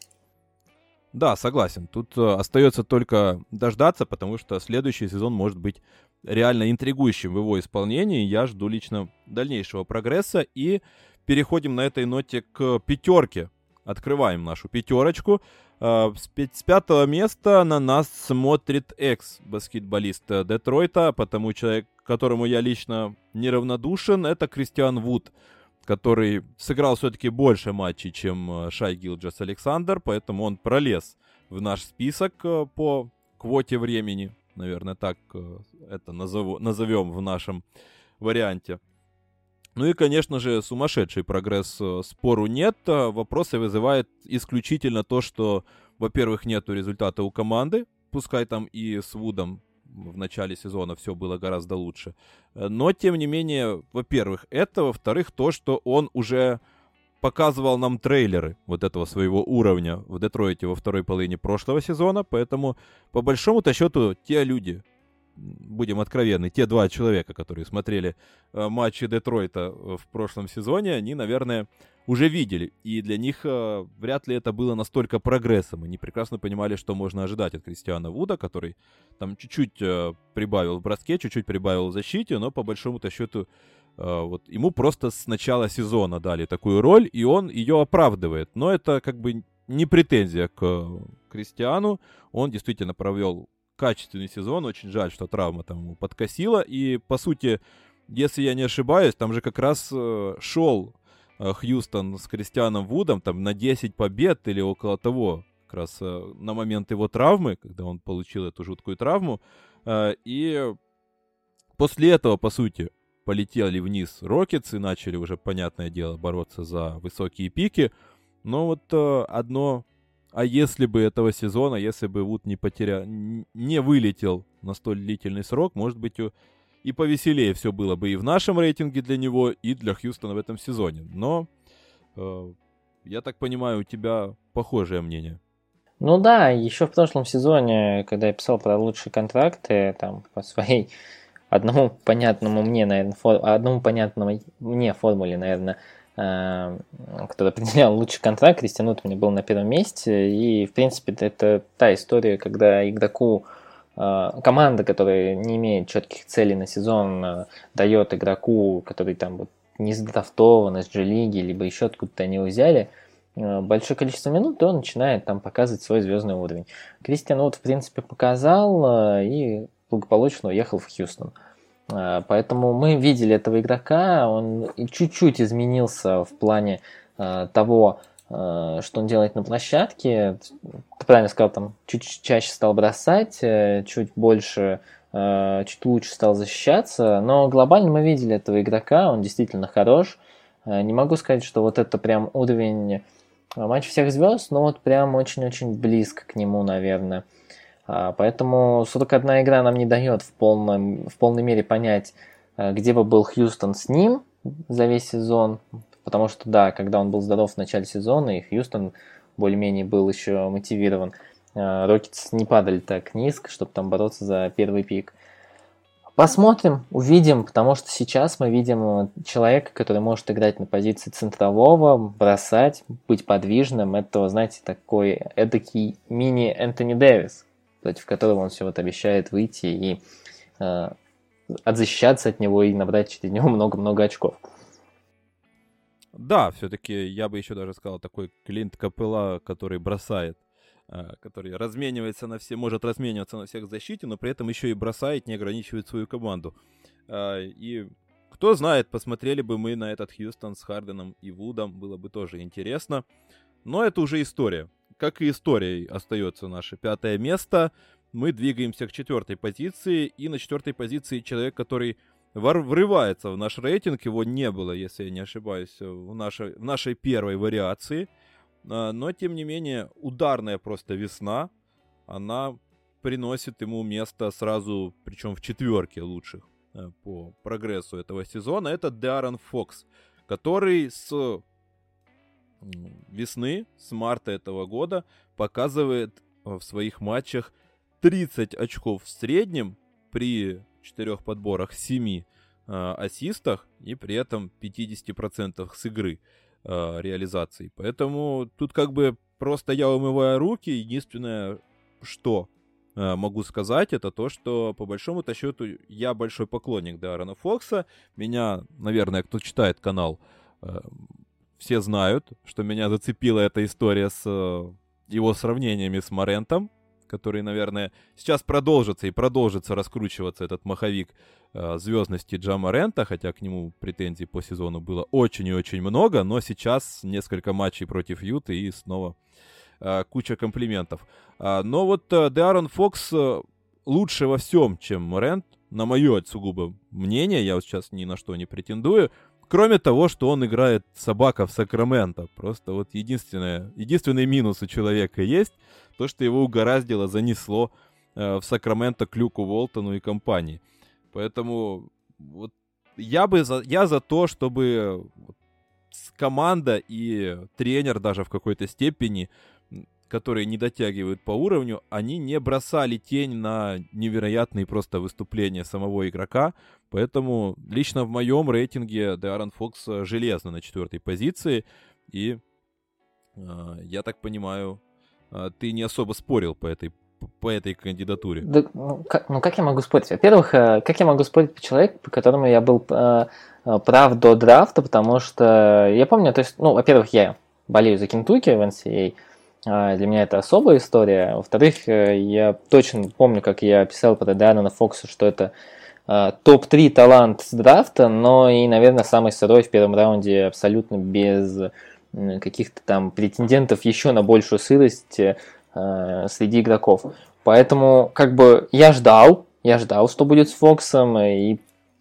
Да, согласен. Тут э, остается только дождаться, потому что следующий сезон может быть реально интригующим в его исполнении. Я жду лично дальнейшего прогресса. И переходим на этой ноте к пятерке Открываем нашу пятерочку. А, с пятого места на нас смотрит экс-баскетболист Детройта, потому человек, которому я лично неравнодушен, это Кристиан Вуд, который сыграл все-таки больше матчей, чем э, Шай Гилджас Александр, поэтому он пролез в наш список э, по квоте времени. Наверное, так э, это назову, назовем в нашем варианте. Ну и, конечно же, сумасшедший прогресс э, спору нет. А вопросы вызывает исключительно то, что, во-первых, нету результата у команды, пускай там и с Вудом в начале сезона все было гораздо лучше. Э, но, тем не менее, во-первых, это, во-вторых, то, что он уже показывал нам трейлеры вот этого своего уровня в Детройте во второй половине прошлого сезона, поэтому, по большому-то счету, те люди, будем откровенны, те два человека, которые смотрели э, матчи Детройта э, в прошлом сезоне, они, наверное, уже видели. И для них э, вряд ли это было настолько прогрессом. Они прекрасно понимали, что можно ожидать от Кристиана Вуда, который там чуть-чуть э, прибавил в броске, чуть-чуть прибавил в защите, но по большому-то счету э, вот ему просто с начала сезона дали такую роль, и он ее оправдывает. Но это как бы не претензия к Кристиану. Он действительно провел качественный сезон. Очень жаль, что травма там ему подкосила. И, по сути, если я не ошибаюсь, там же как раз э, шел э, Хьюстон с Кристианом Вудом там на 10 побед или около того, как раз э, на момент его травмы, когда он получил эту жуткую травму. Э, и после этого, по сути, полетели вниз Рокетс и начали уже, понятное дело, бороться за высокие пики. Но вот э, одно а если бы этого сезона, если бы Вуд не потерял, не вылетел на столь длительный срок, может быть, и повеселее все было бы и в нашем рейтинге для него, и для Хьюстона в этом сезоне. Но, э, я так понимаю, у тебя похожее мнение. Ну да, еще в прошлом сезоне, когда я писал про лучшие контракты, там, по своей одному понятному мне, наверное, фор... одному понятному мне формуле, наверное, Эм, который определял лучший контракт, Кристиан Утман был на первом месте. И, в принципе, это та история, когда игроку э, команда, которая не имеет четких целей на сезон, э, дает игроку, который там вот не задрафтован из G-лиги, либо еще откуда-то они его взяли, э, большое количество минут, то он начинает там показывать свой звездный уровень. Кристиан вот, в принципе, показал и благополучно уехал в Хьюстон. А, поэтому мы видели этого игрока, он чуть-чуть изменился в плане а, того, а, что он делает на площадке. Ты правильно сказал, там чуть чаще стал бросать, э, чуть больше, чуть лучше стал защищаться. Но глобально мы видели этого игрока, он действительно хорош. Не могу сказать, что вот это прям уровень матч всех звезд, но вот прям очень-очень близко к нему, наверное. А, поэтому 41 игра нам не дает в, полном, в полной мере понять, а, где бы был Хьюстон с ним за весь сезон. Потому что, да, когда он был здоров в начале сезона, и Хьюстон более-менее был еще мотивирован, а, Рокетс не падали так низко, чтобы там бороться за первый пик. Посмотрим, увидим, потому что сейчас мы видим человека, который может играть на позиции центрового, бросать, быть подвижным. Это, знаете, такой эдакий мини Энтони Дэвис, против которого он все вот обещает выйти и э, отзащищаться от него и набрать через него много-много очков. Да, все-таки я бы еще даже сказал такой Клинт Капелла, который бросает, э, который разменивается на все, может размениваться на всех в защите, но при этом еще и бросает, не ограничивает свою команду. Э, и кто знает, посмотрели бы мы на этот Хьюстон с Харденом и Вудом, было бы тоже интересно. Но это уже история как и историей остается наше пятое место. мы двигаемся к четвертой позиции, и на четвертой позиции человек, который врывается в наш рейтинг, его не было, если я не ошибаюсь, в нашей, в нашей первой вариации, а, но, тем не менее, ударная просто весна, она приносит ему место сразу, причем в четверке лучших э, по прогрессу этого сезона, это Даррен Фокс, который с весны, с марта этого года показывает в своих матчах 30 очков в среднем при четырех подборах, 7 э, ассистах и при этом 50% с игры э, реализации. Поэтому тут как бы просто я умываю руки. Единственное, что э, могу сказать, это то, что по большому-то счету я большой поклонник Даррена Фокса. Меня, наверное, кто читает канал, э, все знают, что меня зацепила эта история с э, его сравнениями с Морентом который, наверное, сейчас продолжится и продолжится раскручиваться этот маховик э, звездности Джама Рента, хотя к нему претензий по сезону было очень и очень много, но сейчас несколько матчей против Юты и снова э, куча комплиментов. А, но вот э, Деарон Фокс лучше во всем, чем Рент, на мое сугубо мнение, я вот сейчас ни на что не претендую, Кроме того, что он играет собака в Сакраменто. Просто вот единственное, единственный минус у человека есть, то, что его угораздило, занесло э, в Сакраменто к Люку Волтону и компании. Поэтому вот я бы за, я за то, чтобы команда и тренер даже в какой-то степени которые не дотягивают по уровню, они не бросали тень на невероятные просто выступления самого игрока. Поэтому лично в моем рейтинге Деарон Фокс железно на четвертой позиции. И э, я так понимаю, э, ты не особо спорил по этой по этой кандидатуре. Да, ну, как, ну как я могу спорить? Во-первых, э, как я могу спорить по человеку, по которому я был э, э прав до драфта, потому что я помню, то есть, ну, во-первых, я болею за Кентуки в NCAA, для меня это особая история. Во-вторых, э, я точно помню, как я писал про Даррена Фокса, что это а, топ-3 талант с драфта, но и, наверное, самый сырой в первом раунде абсолютно без каких-то там претендентов еще на большую сырость э, среди игроков. Поэтому, как бы, я ждал, я ждал, что будет с Фоксом, и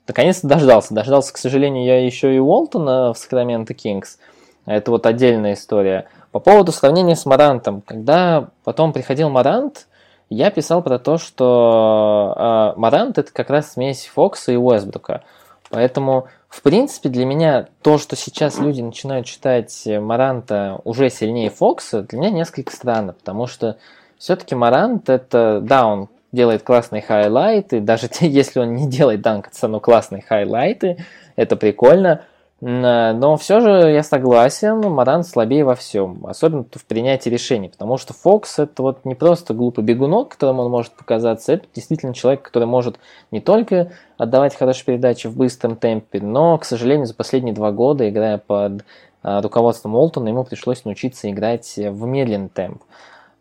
наконец-то дождался. Дождался, к сожалению, я еще и Уолтона в Сакраменто Кингс. Это вот отдельная история. По поводу сравнения с Марантом. Когда потом приходил Марант, я писал про то, что э, Марант это как раз смесь Фокса и Уэсбрука. Поэтому, в принципе, для меня то, что сейчас люди начинают считать Маранта уже сильнее Фокса, для меня несколько странно, потому что все-таки Марант это, да, он делает классные хайлайты, даже если он не делает данк, это все равно классные хайлайты, это прикольно, но все же я согласен, Маран слабее во всем, особенно в принятии решений, потому что Фокс это вот не просто глупый бегунок, которым он может показаться, это действительно человек, который может не только отдавать хорошие передачи в быстром темпе, но, к сожалению, за последние два года, играя под а, руководством Молтона, ему пришлось научиться играть в медленный темп.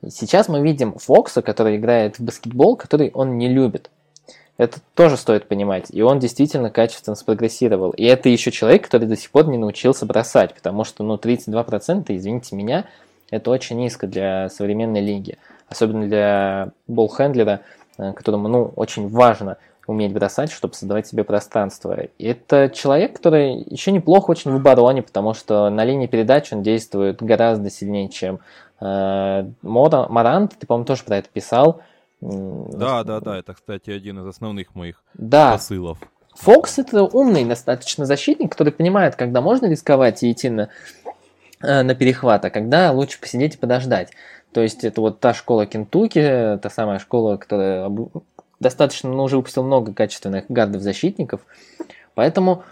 Сейчас мы видим Фокса, который играет в баскетбол, который он не любит. Это тоже стоит понимать. И он действительно качественно спрогрессировал. И это еще человек, который до сих пор не научился бросать, потому что, ну, 32%, извините меня, это очень низко для современной лиги. Особенно для болхендлера, э, которому, ну, очень важно уметь бросать, чтобы создавать себе пространство. И это человек, который еще неплохо очень в обороне, потому что на линии передач он действует гораздо сильнее, чем э, Марант. Ты, по-моему, тоже про это писал. Да, да, да, это, кстати, один из основных моих да. посылов. Фокс это умный достаточно защитник, который понимает, когда можно рисковать и идти на, э, на перехват, а когда лучше посидеть и подождать. То есть это вот та школа Кентуки, та самая школа, которая достаточно, ну, уже выпустила много качественных гардов-защитников. Поэтому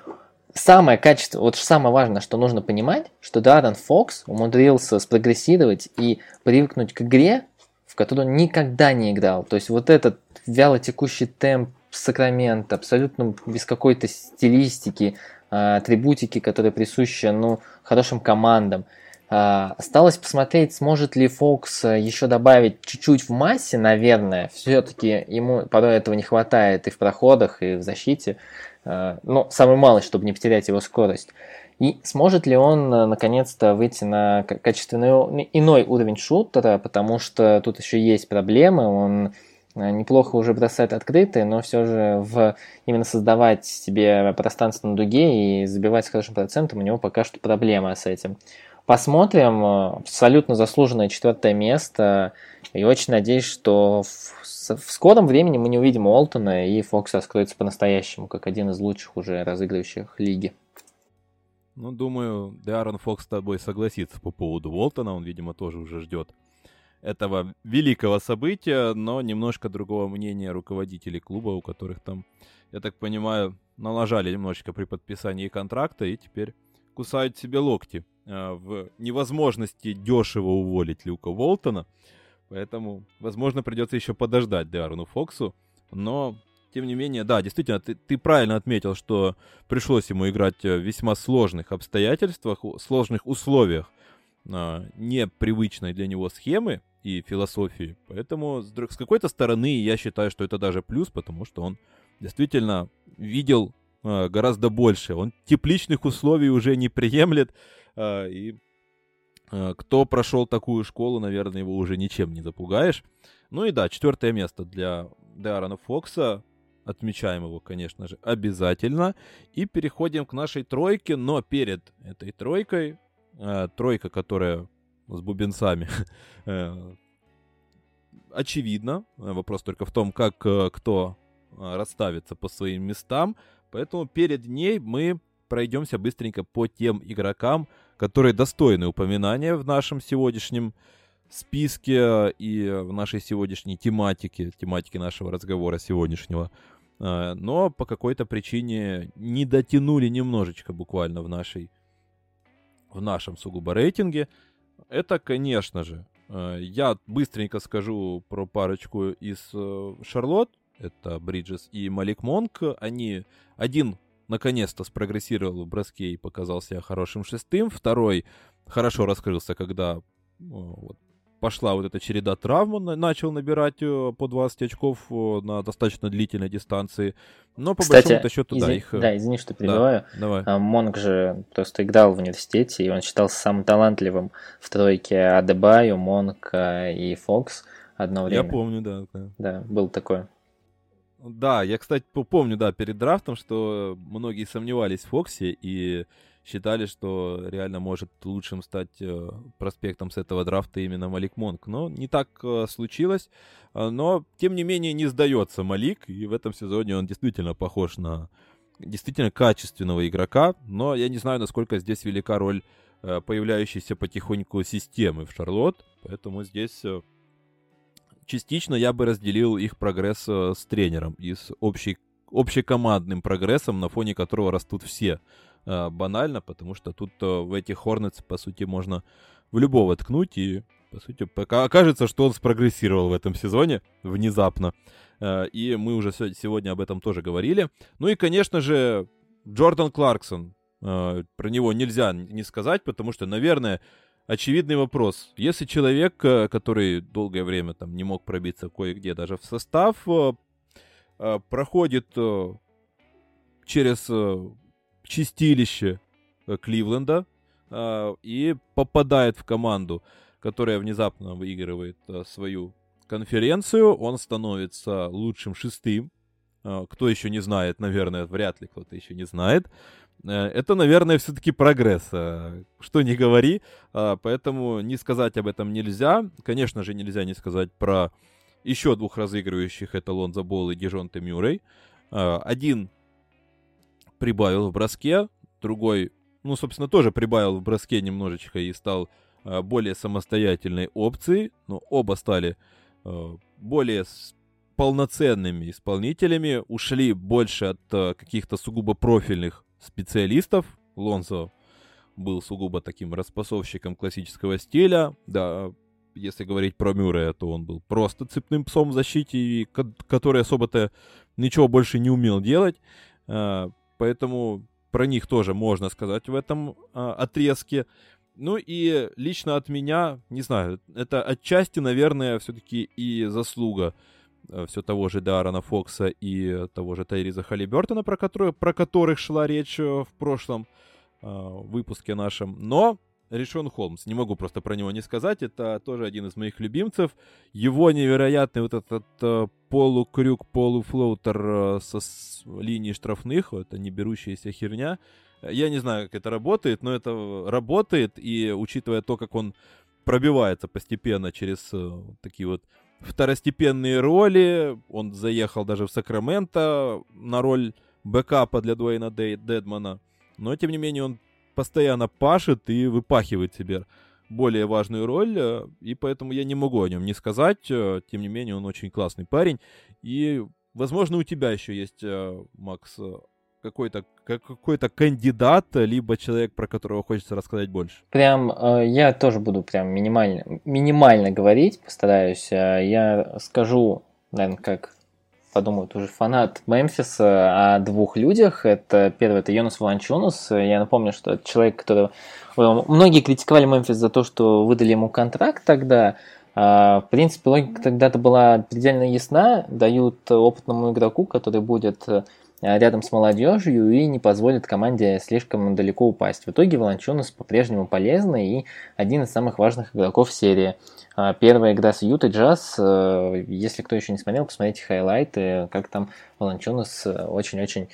самое качество, вот самое важное, что нужно понимать, что Даррен Фокс умудрился спрогрессировать и привыкнуть к игре, в которую он никогда не играл. То есть вот этот вяло текущий темп Сакрамента, абсолютно без какой-то стилистики, а, атрибутики, которая присуща ну, хорошим командам. А, осталось посмотреть, сможет ли Фокс еще добавить чуть-чуть в массе, наверное. Все-таки ему порой этого не хватает и в проходах, и в защите. А, но самый малый, чтобы не потерять его скорость. И сможет ли он э, наконец-то выйти на качественный иной уровень шутера, потому что тут еще есть проблемы. Он неплохо уже бросает открытые, но все же в именно создавать себе пространство на дуге и забивать с хорошим процентом у него пока что проблема с этим. Посмотрим. Абсолютно заслуженное четвертое место. И очень надеюсь, что в, скором времени мы не увидим Уолтона и Фокса откроется по-настоящему, как один из лучших уже разыгрывающих лиги. Ну, думаю, Даррен Фокс с тобой согласится по поводу Уолтона. Он, видимо, тоже уже ждет этого великого события, но немножко другого мнения руководителей клуба, у которых там, я так понимаю, налажали немножечко при подписании контракта и теперь кусают себе локти э, в невозможности дешево уволить Люка Волтона. Поэтому, возможно, придется еще подождать Диарону Фоксу. Но, тем не менее, да, действительно, ты, ты правильно отметил, что пришлось ему играть в весьма сложных обстоятельствах, сложных условиях э, непривычной для него схемы и философии. Поэтому, с, с какой-то стороны, я считаю, что это даже плюс, потому что он действительно видел э, гораздо больше. Он тепличных условий уже не приемлет. Э, и э, кто прошел такую школу, наверное, его уже ничем не запугаешь. Ну и да, четвертое место для Дарана Фокса. Отмечаем его, конечно же, обязательно. И переходим к нашей тройке. Но перед этой тройкой, э, тройка, которая с бубенцами. Э, очевидно. Вопрос только в том, как э, кто э, расставится по своим местам. Поэтому перед ней мы пройдемся быстренько по тем игрокам, которые достойны упоминания в нашем сегодняшнем списке и в нашей сегодняшней тематике, тематике нашего разговора сегодняшнего. Но по какой-то причине не дотянули немножечко буквально в нашей в нашем сугубо рейтинге. Это, конечно же, э, я быстренько скажу про парочку из э, Шарлот. Это Бриджес и Малик Монк. Они один наконец-то спрогрессировал в броске и показал себя хорошим шестым. Второй хорошо раскрылся, когда вот, пошла вот эта череда травм, он начал набирать э, по 20 очков э, на достаточно длительной дистанции. Но по Кстати, большому счету, извини, да, их... Да, извини, что перебиваю. Да, давай. А, Монк же просто играл в университете, и он считался самым талантливым в тройке Адебайо, Монк э, и Фокс одно время. Я помню, да. Да, да был такое. Да, я, кстати, помню, да, перед драфтом, что многие сомневались в Фоксе, и считали, что реально может лучшим стать э, проспектом с этого драфта именно Малик Монк. Но не так э, случилось. Э, но, тем не менее, не сдается Малик. И в этом сезоне он действительно похож на действительно качественного игрока. Но я не знаю, насколько здесь велика роль э, появляющейся потихоньку системы в Шарлот. Поэтому здесь... Частично я бы разделил их прогресс с тренером и с общей, общекомандным прогрессом, на фоне которого растут все э, банально, потому что тут э, в этих Hornets, по сути, можно в любого ткнуть, и, по сути, пока окажется, что он спрогрессировал в этом сезоне внезапно. Э, и мы уже сегодня об этом тоже говорили. Ну и, конечно же, Джордан Кларксон. Про него нельзя не сказать, потому что, наверное, очевидный вопрос. Если человек, который долгое время там не мог пробиться кое-где даже в состав, проходит через чистилище э, Кливленда э, и попадает в команду, которая внезапно выигрывает э, свою конференцию. Он становится лучшим шестым. Кто еще не знает, наверное, вряд ли кто-то еще не знает. Это, наверное, все-таки прогресс. Что не говори. Поэтому не сказать об этом нельзя. Конечно же, нельзя не сказать про еще двух разыгрывающих. Это Лонза Болл и Дижонте Мюррей. Один прибавил в броске, другой, ну, собственно, тоже прибавил в броске немножечко и стал э, более самостоятельной опцией, но оба стали э, более полноценными исполнителями, ушли больше от э, каких-то сугубо профильных специалистов. Лонзо был сугубо таким распасовщиком классического стиля, да, если говорить про Мюррея, то он был просто цепным псом в защите, который особо-то ничего больше не умел делать. Поэтому про них тоже можно сказать в этом а, отрезке. Ну и лично от меня, не знаю, это отчасти, наверное, все-таки и заслуга э, все того же Дарана Фокса и того же Тайриза Халибертона, про, который, про которых шла речь э, в прошлом э, выпуске нашем. Но Ришон Холмс. Не могу просто про него не сказать. Это тоже один из моих любимцев. Его невероятный вот этот э, полукрюк, полуфлоутер э, со с линии штрафных. Это не берущаяся херня. Я не знаю, как это работает, но это работает. И учитывая то, как он пробивается постепенно через э, такие вот второстепенные роли. Он заехал даже в Сакраменто на роль бэкапа для Дуэйна Дедмана. Но, тем не менее, он постоянно пашет и выпахивает себе более важную роль, э, и поэтому я не могу о нем не сказать. Э, тем не менее, он очень классный парень. И, возможно, у тебя еще есть, э, Макс, какой-то какой-то кандидат, либо человек, про которого хочется рассказать больше? Прям я тоже буду прям минимально, минимально говорить, постараюсь. Я скажу, наверное, как подумают уже фанат Мемфиса о двух людях. Это первый, это Йонас Валанчунус. Я напомню, что это человек, которого... Многие критиковали Мемфис за то, что выдали ему контракт тогда. А, в принципе, логика тогда-то была предельно ясна. Дают опытному игроку, который будет Э, рядом с молодежью и не позволит команде слишком далеко упасть. В итоге Волончунас по-прежнему полезный и один из самых важных игроков серии. А, первая игра с Юта Джаз, э, если кто еще не смотрел, посмотрите хайлайты, как там Волончунас э, очень-очень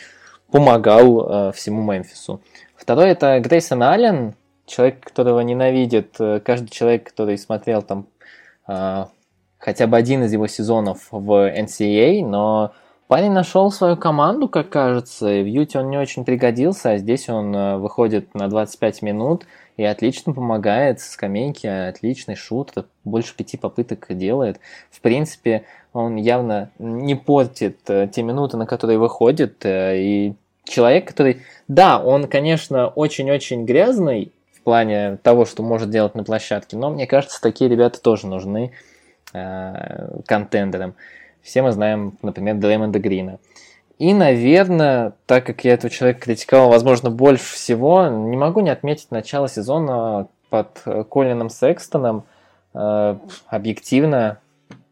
помогал всему Мемфису. Второй это Грейсон Аллен, человек, которого ненавидит каждый человек, который смотрел там хотя бы один из его сезонов в NCAA, но Парень нашел свою команду, как кажется, и в Юте он не очень пригодился, а здесь он э, выходит на 25 минут и отлично помогает с скамейки, отличный шут, больше пяти попыток делает. В принципе, он явно не портит э, те минуты, на которые выходит, э, и человек, который, да, он, конечно, очень-очень грязный в плане того, что может делать на площадке, но мне кажется, такие ребята тоже нужны э, контендерам. Все мы знаем, например, Дреймонда Грина. И, наверное, так как я этого человека критиковал, возможно, больше всего, не могу не отметить начало сезона под Колином Секстоном. Э, объективно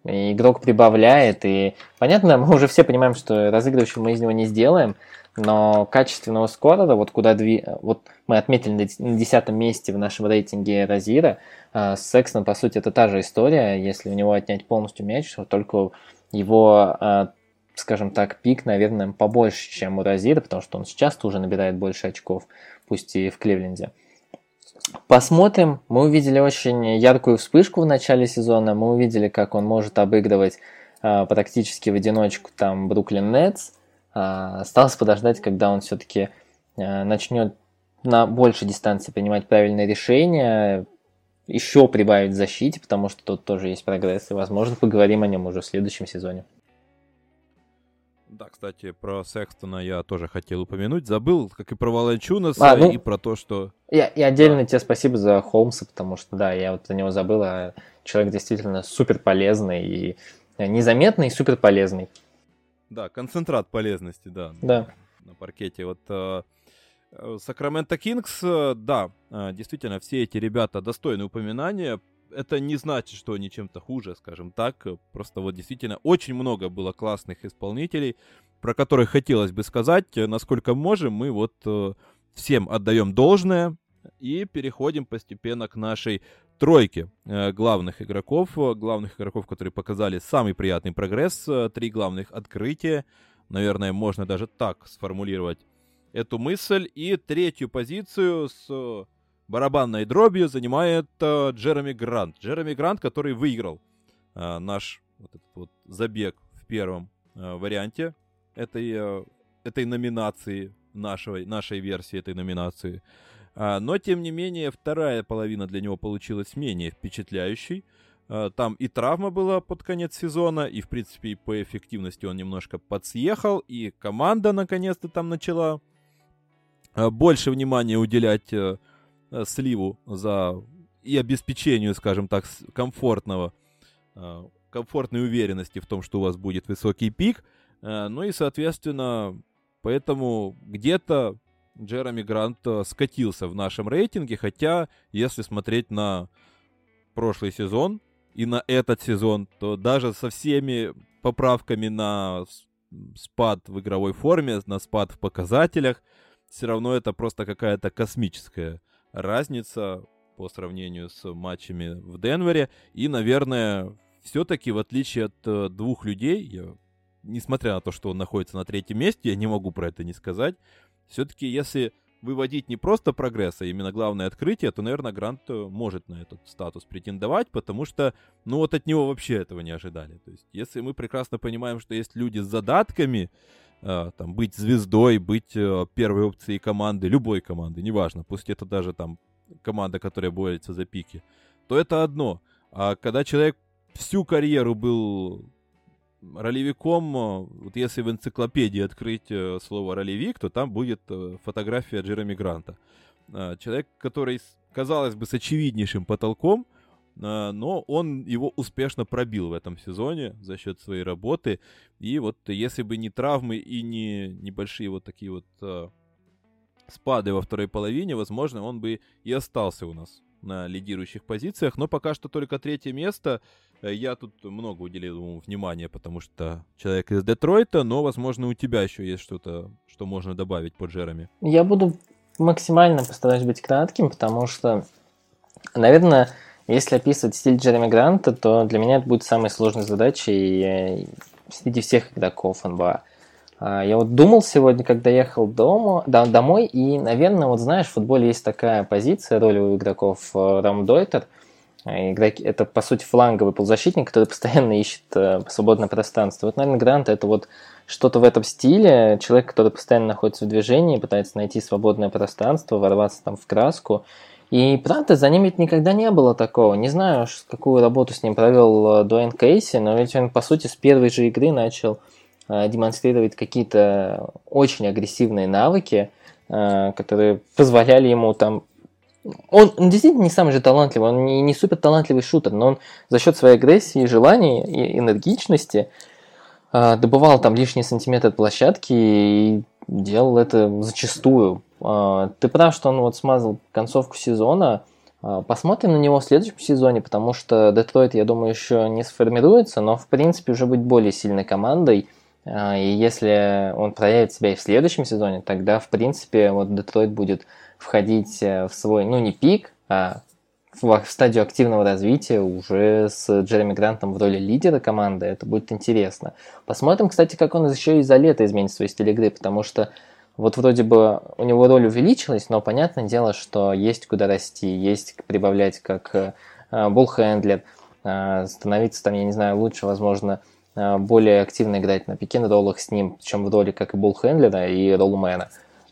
игрок прибавляет, и понятно, мы уже все понимаем, что разыгрывающего мы из него не сделаем, но качественного скорера, вот куда дви... вот мы отметили на десятом месте в нашем рейтинге Розира, э, с Секстоном, по сути, это та же история, если у него отнять полностью мяч, только его, а, скажем так, пик, наверное, побольше, чем у Розира, потому что он сейчас тоже набирает больше очков, пусть и в Кливленде. Посмотрим. Мы увидели очень яркую вспышку в начале сезона. Мы увидели, как он может обыгрывать э, практически в одиночку там Бруклин Нетс. Э, осталось подождать, когда он все-таки э, начнет на большей дистанции принимать правильные решения, еще прибавить в защите, потому что тут тоже есть прогресс, и, возможно, поговорим о нем уже в следующем сезоне. Да, кстати, про Секстона я тоже хотел упомянуть. Забыл, как и про Валанчунаса, а, ну, и про то, что... И, и отдельно да. тебе спасибо за Холмса, потому что, да, я вот за него забыл, а человек действительно супер полезный и незаметный, и супер полезный. Да, концентрат полезности, да. Да. На паркете. Вот э, Э, Сакраменто Кингс, э, да, действительно, все эти ребята достойны упоминания. Это не значит, что они чем-то хуже, скажем так. Просто вот действительно очень много было классных исполнителей, про которых хотелось бы сказать. Насколько можем, мы вот всем отдаем должное и переходим постепенно к нашей тройке главных игроков, главных игроков, которые показали самый приятный прогресс, три главных открытия, наверное, можно даже так сформулировать эту мысль. И третью позицию с э, барабанной дробью занимает э, Джереми Грант. Джереми Грант, который выиграл э, наш вот этот вот забег в первом э, варианте этой, э, этой номинации, нашей, нашей версии этой номинации. А, но, тем не менее, вторая половина для него получилась менее впечатляющей. А, там и травма была под конец сезона, и, в принципе, и по эффективности он немножко подсъехал, и команда наконец-то там начала Э, больше внимания уделять э, э, сливу за и обеспечению, скажем так, комфортного, комфортной уверенности в том, что у вас будет высокий пик. Ну и, соответственно, поэтому где-то Джереми Грант скатился в нашем рейтинге, хотя, если смотреть на прошлый сезон и на этот сезон, то даже со всеми поправками на спад в игровой форме, на спад в показателях – все равно это просто какая-то космическая разница. по сравнению с матчами в Денвере. И, наверное, все-таки, в отличие от э, двух людей, я, несмотря на то, что он находится на третьем месте, я не могу про это не сказать. Все-таки, если выводить не просто прогресс, а именно главное открытие, то, наверное, Грант э, может на этот статус претендовать, потому что, ну вот от него вообще этого не ожидали. То есть, если мы прекрасно понимаем, что есть люди с задатками, э, там, быть звездой, быть э, первой опцией команды, любой команды, неважно, пусть это даже там команда, которая борется за пики, то это одно. А когда человек всю карьеру был ролевиком, э, вот если в энциклопедии открыть э, слово ролевик, то там будет э, фотография Джереми Гранта. Человек, который, казалось бы, с очевиднейшим потолком, но он его успешно пробил в этом сезоне за счет своей работы. И вот если бы не травмы и не небольшие вот такие вот спады во второй половине, возможно, он бы и остался у нас на лидирующих позициях, но пока что только третье место. Э, я тут много уделил ему внимания, потому что человек из Детройта, но, возможно, у тебя еще есть что-то, что можно добавить по Джереми. Я буду максимально постараюсь быть кратким, потому что, наверное, если описывать стиль Джереми Гранта, то для меня это будет самой сложной задачей э, среди всех игроков НБА. А, я вот думал сегодня, когда ехал дома, да, домой, и, наверное, вот знаешь, в футболе есть такая позиция, роль у игроков э, рамдойтер. А, игроки, это, по сути, фланговый полузащитник, который постоянно ищет э, свободное пространство. Вот, наверное, Грант это вот что-то в этом стиле. Человек, который постоянно находится в движении, пытается найти свободное пространство, ворваться там в краску. И правда, за ним ведь никогда не было такого. Не знаю, какую работу с ним провел э, Дуэйн Кейси, но ведь он, по сути, с первой же игры начал Э, демонстрировать какие-то очень агрессивные навыки, э, которые позволяли ему там он, действительно не самый же талантливый, он не, супер талантливый шутер, но он за счет своей агрессии, желаний и энергичности э, добывал там лишние сантиметры от площадки и делал это зачастую. Э, ты прав, что он вот смазал концовку сезона. Э, посмотрим на него в следующем сезоне, потому что Детройт, я думаю, еще не сформируется, но в принципе уже быть более сильной командой. А, и если он проявит себя и в следующем сезоне, тогда, в принципе, вот Детройт будет входить э, в свой, ну, не пик, а в стадию активного развития уже с Джереми Грантом в роли лидера команды. Это будет интересно. Посмотрим, кстати, как он еще и за лето изменит свой стиль игры, потому что вот вроде бы у него роль увеличилась, но понятное дело, что есть куда расти, есть прибавлять как э, буллхендлер, э, становиться там, я не знаю, лучше, возможно, более активно играть на пике роллах с ним, чем в роли как и буллхендлера и роллмена.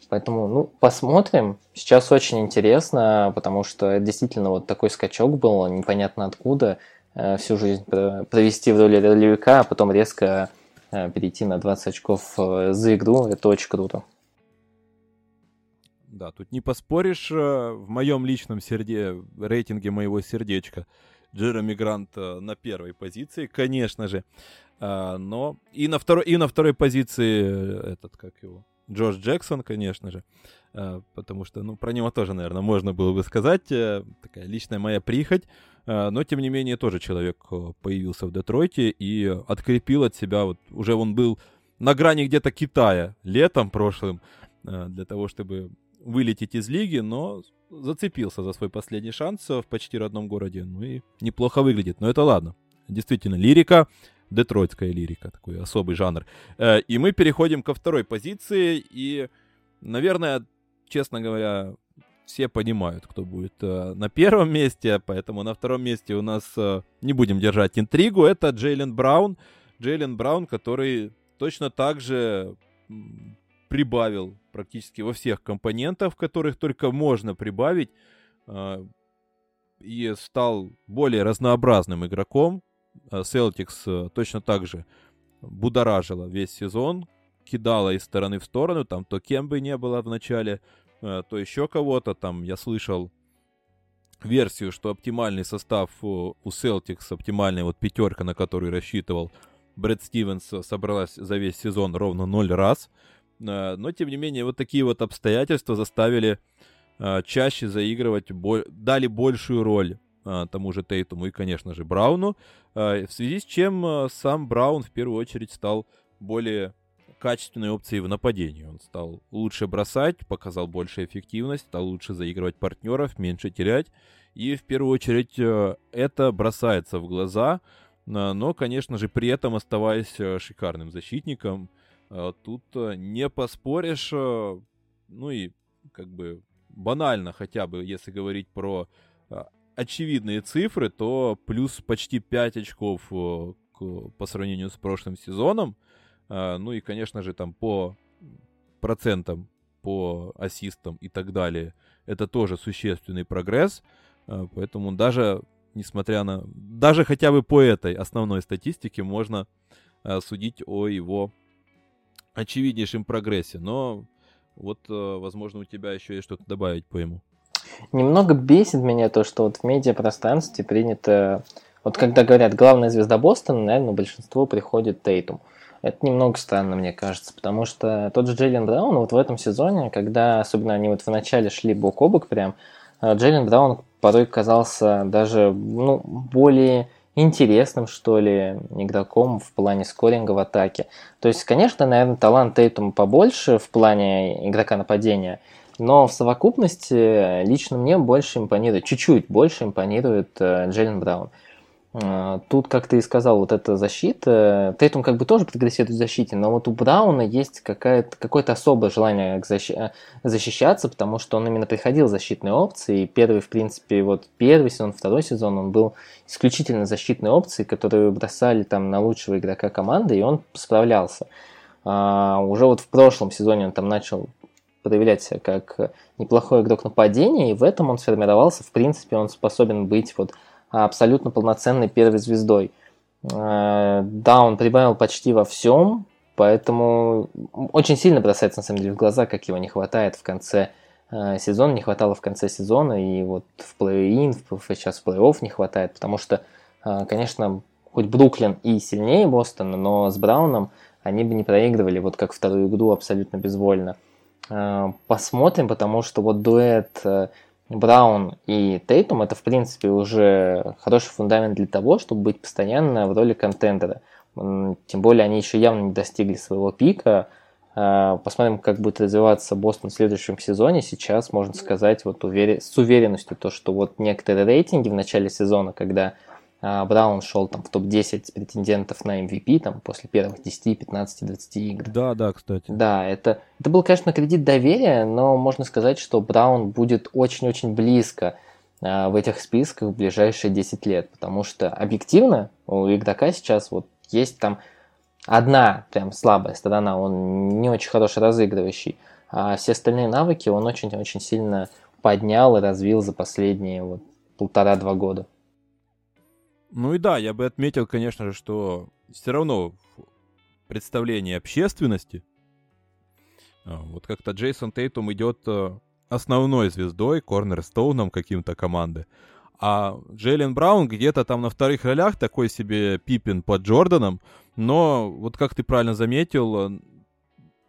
Поэтому, ну, посмотрим. Сейчас очень интересно, потому что действительно вот такой скачок был, непонятно откуда. Э, всю жизнь провести в роли ролевика, а потом резко э, перейти на 20 очков за игру. Это очень круто. Да, тут не поспоришь. В моем личном серде, рейтинге моего сердечка Джереми Грант на первой позиции, конечно же. А, но и на, второй, и на второй позиции э, этот, как его, Джордж Джексон, конечно же. А, потому что, ну, про него тоже, наверное, можно было бы сказать. А, такая личная моя прихоть. А, но, тем не менее, тоже человек э, появился в Детройте и открепил от себя, вот уже он был на грани где-то Китая летом прошлым, для того, чтобы вылететь из лиги, но зацепился за свой последний шанс в почти родном городе. Ну и неплохо выглядит. Но это ладно. Действительно, лирика детройтская лирика, такой особый жанр. Э, и мы переходим ко второй позиции, и, наверное, честно говоря, все понимают, кто будет э, на первом месте, поэтому на втором месте у нас э, не будем держать интригу. Это Джейлен Браун. Джейлен Браун, который точно так же прибавил практически во всех компонентах, которых только можно прибавить, и стал более разнообразным игроком, Celtics э, точно так же будоражила весь сезон, кидала из стороны в сторону, там то Кембы не было в начале, э, то еще кого-то, там я слышал версию, что оптимальный состав у Celtics, оптимальная вот пятерка, на которую рассчитывал Брэд Стивенс, собралась за весь сезон ровно ноль раз. Э, но, тем не менее, вот такие вот обстоятельства заставили чаще заигрывать, дали большую роль тому же Тейтуму и, конечно же, Брауну, а, в связи с чем а, сам Браун в первую очередь стал более качественной опцией в нападении. Он стал лучше бросать, показал больше эффективность, стал лучше заигрывать партнеров, меньше терять. И в первую очередь это бросается в глаза, но, конечно же, при этом оставаясь шикарным защитником. Тут не поспоришь, ну и как бы банально хотя бы, если говорить про очевидные цифры, то плюс почти 5 очков к, по сравнению с прошлым сезоном. А, ну и, конечно же, там по процентам, по ассистам и так далее, это тоже существенный прогресс. А, поэтому даже, несмотря на... Даже хотя бы по этой основной статистике можно а, судить о его очевиднейшем прогрессе. Но вот, возможно, у тебя еще есть что-то добавить по ему. Немного бесит меня то, что вот в медиапространстве принято вот когда говорят главная звезда Бостона, наверное, большинство приходит Тейтум. Это немного странно, мне кажется, потому что тот же Джейлен Браун вот в этом сезоне, когда особенно они вот в начале шли бок о бок прям, э, Джейлен Браун порой казался даже ну, более интересным, что ли, игроком в плане скоринга в атаке. То есть, конечно, наверное, талант Тейтума побольше в плане игрока нападения, но в совокупности лично мне больше импонирует, чуть-чуть больше импонирует э, Джейлен Браун. А, тут, как ты и сказал, вот эта защита, Тейтум как бы тоже прогрессирует в защите, но вот у Брауна есть какое-то особое желание защи- защищаться, потому что он именно приходил в защитные опции, и первый, в принципе, вот первый сезон, второй сезон, он был исключительно защитной опцией, которые бросали там на лучшего игрока команды, и он справлялся. А, уже вот в прошлом сезоне он там начал проявлять себя как неплохой игрок нападения, и в этом он сформировался, в принципе, он способен быть вот абсолютно полноценной первой звездой. Э, да, он прибавил почти во всем, поэтому очень сильно бросается на самом деле в глаза, как его не хватает в конце э, сезона, не хватало в конце сезона, и вот в плей-ин, сейчас в плей-офф не хватает, потому что, э, конечно, хоть Бруклин и сильнее Бостона, но с Брауном они бы не проигрывали, вот как вторую игру абсолютно безвольно. Посмотрим, потому что вот дуэт Браун и Тейтум это, в принципе, уже хороший фундамент для того, чтобы быть постоянно в роли контендера. Тем более они еще явно не достигли своего пика. А, посмотрим, как будет развиваться Бостон в следующем сезоне. Сейчас можно сказать вот увер... с уверенностью то, что вот некоторые рейтинги в начале сезона, когда Браун шел там в топ-10 претендентов на MVP там после первых 10, 15, 20 игр. Да, да, кстати. Да, это, это был, конечно, кредит доверия, но можно сказать, что Браун будет очень-очень близко а, в этих списках в ближайшие 10 лет, потому что объективно у игрока сейчас вот есть там одна прям слабая сторона, он не очень хороший разыгрывающий, а все остальные навыки он очень-очень сильно поднял и развил за последние вот полтора-два года. Ну и да, я бы отметил, конечно же, что все равно представление общественности, а, вот как-то Джейсон Тейтум идет э, основной звездой, корнерстоуном каким-то команды, а Джейлен Браун где-то там на вторых ролях такой себе Пиппин под Джорданом, но вот как ты правильно заметил,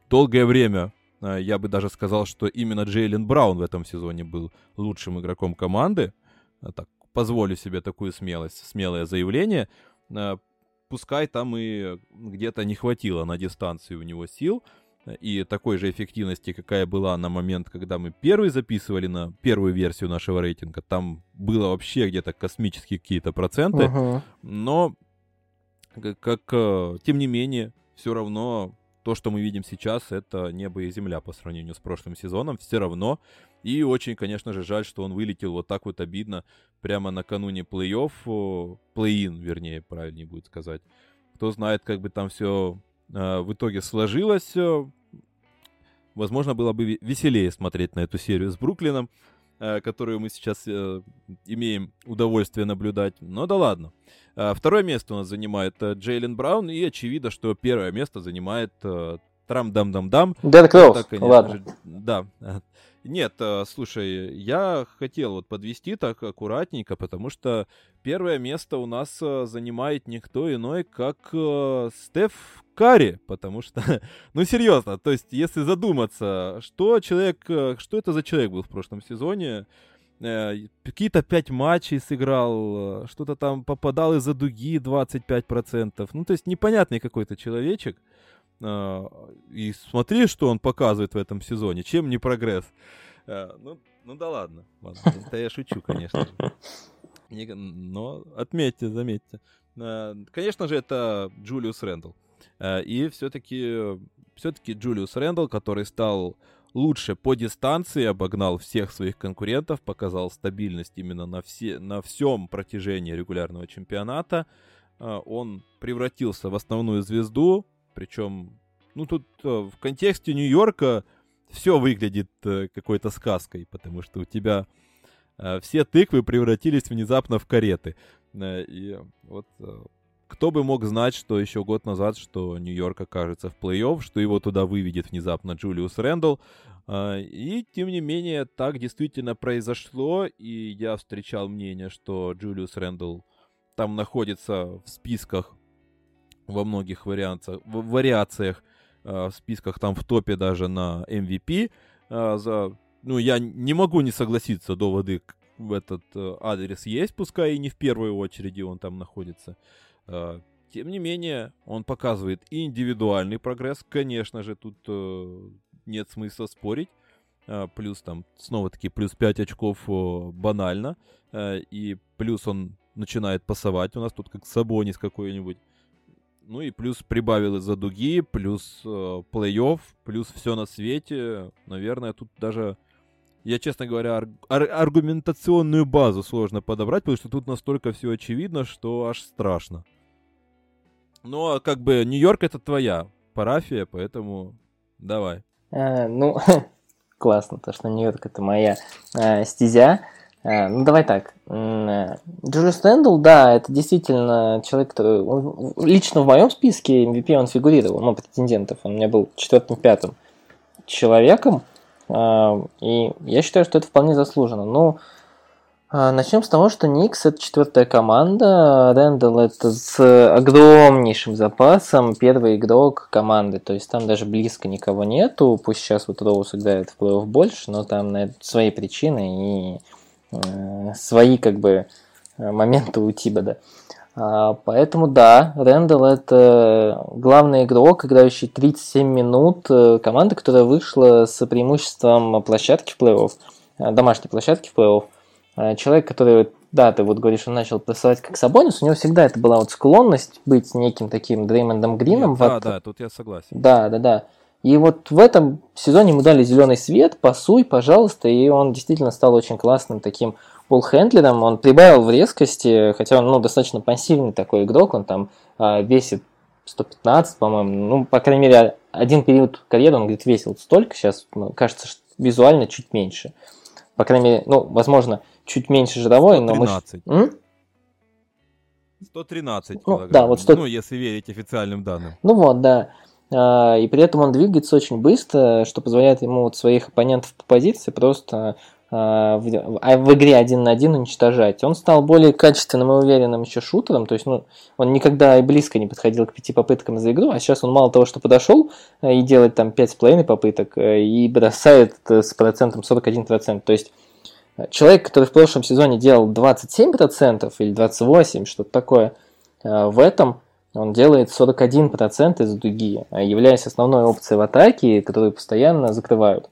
долгое время э, я бы даже сказал, что именно Джейлен Браун в этом сезоне был лучшим игроком команды. Так, позволю себе такую смелость, смелое заявление. Э, пускай там и где-то не хватило на дистанции у него сил и такой же эффективности, какая была на момент, когда мы первый записывали на первую версию нашего рейтинга. Там было вообще где-то космические какие-то проценты. Uh-huh. Но, как, э, тем не менее, все равно то, что мы видим сейчас, это небо и земля по сравнению с прошлым сезоном. Все равно и очень, конечно же, жаль, что он вылетел вот так вот обидно прямо накануне плей-офф, плей-ин, вернее, правильнее будет сказать. Кто знает, как бы там все э, в итоге сложилось. Возможно, было бы веселее смотреть на эту серию с Бруклином, э, которую мы сейчас э, имеем удовольствие наблюдать. Но да ладно. Э, второе место у нас занимает э, Джейлен Браун, и очевидно, что первое место занимает э, Трам-дам-дам-дам. Дэн Кроуз, ладно. Же, да, нет, э, слушай, я хотел вот подвести так аккуратненько, потому что первое место у нас э, занимает никто иной, как э, Стеф Карри, потому что, ну серьезно, то есть если задуматься, что человек, что это за человек был в прошлом сезоне, какие-то пять матчей сыграл, что-то там попадал из-за дуги 25%, ну то есть непонятный какой-то человечек, и смотри, что он показывает в этом сезоне, чем не прогресс. Э, ну, ну да ладно. Это я шучу, конечно. Но отметьте, заметьте. Э, конечно же, это Джулиус Рэндалл. Э, и все-таки все-таки Джулиус Рэндалл, который стал лучше по дистанции, обогнал всех своих конкурентов, показал стабильность именно на, все, на всем протяжении регулярного чемпионата. Он превратился в основную звезду, причем, ну тут в контексте Нью-Йорка все выглядит э, какой-то сказкой, потому что у тебя э, все тыквы превратились внезапно в кареты. Э, и вот э, кто бы мог знать, что еще год назад, что Нью-Йорк окажется в плей-офф, что его туда выведет внезапно Джулиус Рэндалл. Э, и, тем не менее, так действительно произошло, и я встречал мнение, что Джулиус Рэндалл там находится в списках во многих вариантах, в вариациях Э, в списках, там в топе даже на MVP. Э, за... Ну, я не могу не согласиться, доводы в этот э, адрес есть, пускай и не в первую очередь он там находится. Тем не менее, он показывает и индивидуальный прогресс, конечно же, тут нет смысла спорить. Плюс там, снова-таки, плюс 5 очков банально. И плюс он начинает пасовать у нас тут как Сабонис какой-нибудь. Ну и плюс прибавил из-за дуги, плюс э, плей-офф, плюс все на свете. Наверное, тут даже, я, честно говоря, ар- ар- аргументационную базу сложно подобрать, потому что тут настолько все очевидно, что аж страшно. Ну, а как бы Нью-Йорк это твоя парафия, поэтому давай. А, ну, классно, то, что Нью-Йорк это моя а, стезя. Э, ну, давай так. Э, Джулиус Рэндалл, да, это действительно человек, который... Он, лично в моем списке MVP он фигурировал, ну, претендентов. Он у меня был четвертым-пятым человеком. Э, и я считаю, что это вполне заслуженно. Ну, начнем с того, что Никс это четвертая команда, Рэндалл это с огромнейшим запасом первый игрок команды, то есть там даже близко никого нету, пусть сейчас вот Роуз играет в плей-офф больше, но там на свои причины и свои как бы э, моменты у Тибода. А, поэтому да, Рэндалл это главный игрок, играющий 37 минут, э, команда, которая вышла с преимуществом площадки в плей-офф, домашней площадки в плей-офф. Человек, который, да, ты вот говоришь, он начал прессовать как Сабонис, у него всегда это была вот склонность быть неким таким Дреймондом Грином. Нет, да, да, тут я согласен. Да, да, да. И вот в этом сезоне ему дали зеленый свет, пасуй, пожалуйста, и он действительно стал очень классным таким полхендлером. Он прибавил в резкости, хотя он ну, достаточно пассивный такой игрок, он там а, весит 115, по-моему. Ну, по крайней мере, один период карьеры он, говорит, весил столько, сейчас ну, кажется, что визуально чуть меньше. По крайней мере, ну, возможно, чуть меньше жировой, 113. но... Мыш... 113 ну, килограмм. Да, вот 100... Ну, если верить официальным данным. Ну вот, да. А, и при этом он двигается очень быстро, что позволяет ему вот своих оппонентов по позиции просто а, в, а в игре один на один уничтожать. Он стал более качественным и уверенным еще шутером, то есть ну, он никогда и близко не подходил к пяти попыткам за игру, а сейчас он мало того, что подошел и делает там пять с половиной попыток и бросает с процентом 41%. То есть человек, который в прошлом сезоне делал 27% или 28%, что-то такое, в этом он делает 41% из дуги, а являясь основной опцией в атаке, которую постоянно закрывают.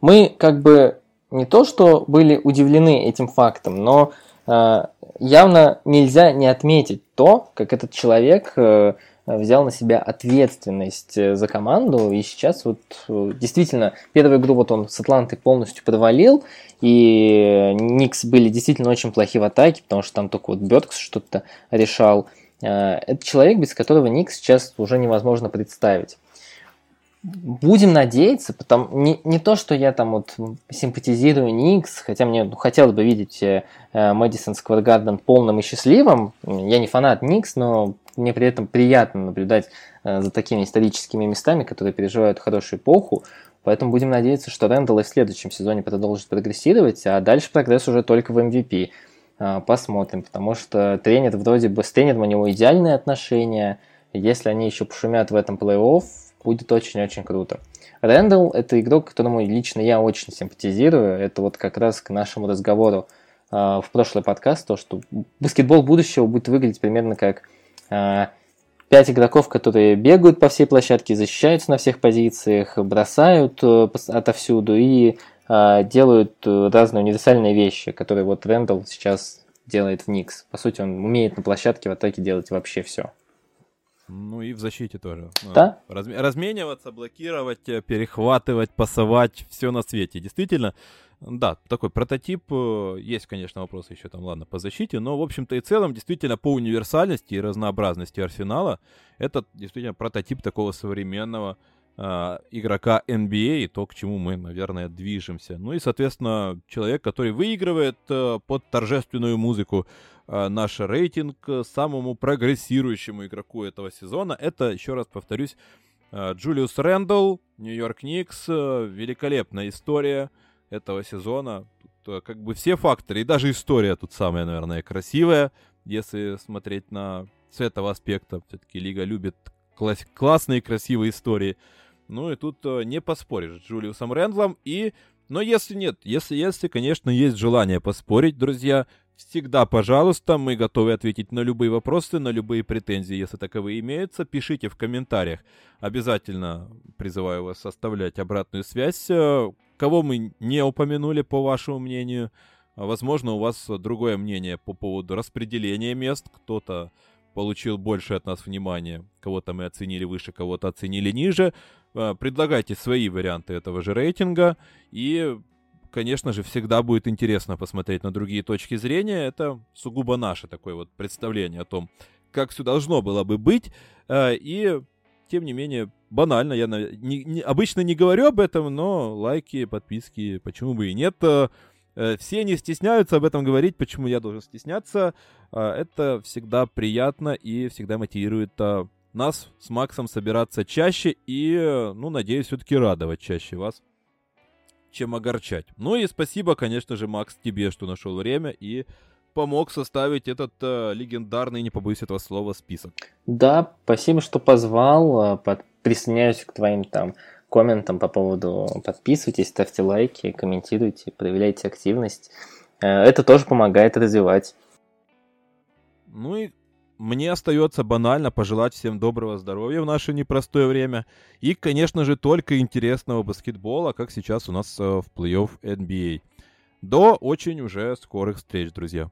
Мы как бы не то, что были удивлены этим фактом, но э, явно нельзя не отметить то, как этот человек э, взял на себя ответственность э, за команду, и сейчас вот э, действительно первую игру вот он с Атлантой полностью подвалил, и Никс были действительно очень плохи в атаке, потому что там только вот Бёркс что-то решал, это человек, без которого Ник сейчас уже невозможно представить. Будем надеяться, потому не, не то, что я там вот симпатизирую Никс, хотя мне ну, хотелось бы видеть э, Мэдисон Сквер Гарден полным и счастливым. Я не фанат Никс, но мне при этом приятно наблюдать э, за такими историческими местами, которые переживают хорошую эпоху. Поэтому будем надеяться, что Рэндалл и в следующем сезоне продолжит прогрессировать, а дальше прогресс уже только в MVP. А, посмотрим, потому что тренер вроде бы с тренером у него идеальные отношения. Если они еще пошумят в этом плей-офф, будет очень-очень круто. Рэндалл – это игрок, которому лично я очень симпатизирую. Это вот как раз к нашему разговору э, в прошлый подкаст, то, что баскетбол будущего будет выглядеть примерно как э, пять игроков, которые бегают по всей площадке, защищаются на всех позициях, бросают э, отовсюду и делают разные универсальные вещи, которые вот Рэндалл сейчас делает в Никс. По сути, он умеет на площадке в атаке делать вообще все. Ну и в защите тоже. Да? Разме- размениваться, блокировать, перехватывать, пасовать, все на свете. Действительно, да, такой прототип. Э, есть, конечно, вопросы еще там, ладно, по защите, но, в общем-то и целом, действительно, по универсальности и разнообразности арсенала, это действительно прототип такого современного э, игрока NBA и то, к чему мы, наверное, движемся. Ну и, соответственно, человек, который выигрывает э, под торжественную музыку э, наш рейтинг самому прогрессирующему игроку этого сезона. Это, еще раз повторюсь, э, Джулиус Рэндалл, Нью-Йорк Никс. Э, великолепная история этого сезона. Тут э, как бы все факторы, и даже история тут самая, наверное, красивая, если смотреть на с этого аспекта. Все-таки Лига любит класс классные, красивые истории. Ну и тут э, не поспоришь с Джулиусом Рэндлом. И, но если нет, если, если, конечно, есть желание поспорить, друзья, всегда, пожалуйста, мы готовы ответить на любые вопросы, на любые претензии, если таковые имеются. Пишите в комментариях. Обязательно призываю вас оставлять обратную связь э, кого мы не упомянули, по вашему мнению. Возможно, у вас другое мнение по поводу распределения мест. Кто-то получил больше от нас внимания, кого-то мы оценили выше, кого-то оценили ниже. А, предлагайте свои варианты этого же рейтинга. И, конечно же, всегда будет интересно посмотреть на другие точки зрения. Это сугубо наше такое вот представление о том, как все должно было бы быть. А, и тем не менее, банально, я обычно не говорю об этом, но лайки, подписки, почему бы и нет. Э, э, все не стесняются об этом говорить, почему я должен стесняться. Э, это всегда приятно и всегда мотивирует нас с Максом собираться чаще и, ну, надеюсь, все-таки радовать чаще вас, чем огорчать. Ну и спасибо, конечно же, Макс, тебе, что нашел время и помог составить этот э, легендарный, не побоюсь этого слова, список. Да, спасибо, что позвал. Э, под... Присоединяюсь к твоим там комментам по поводу подписывайтесь, ставьте лайки, комментируйте, проявляйте активность. Э, это тоже помогает развивать. Ну и мне остается банально пожелать всем доброго здоровья в наше непростое время. И, конечно же, только интересного баскетбола, как сейчас у нас э, в плей-офф NBA. До очень уже скорых встреч, друзья.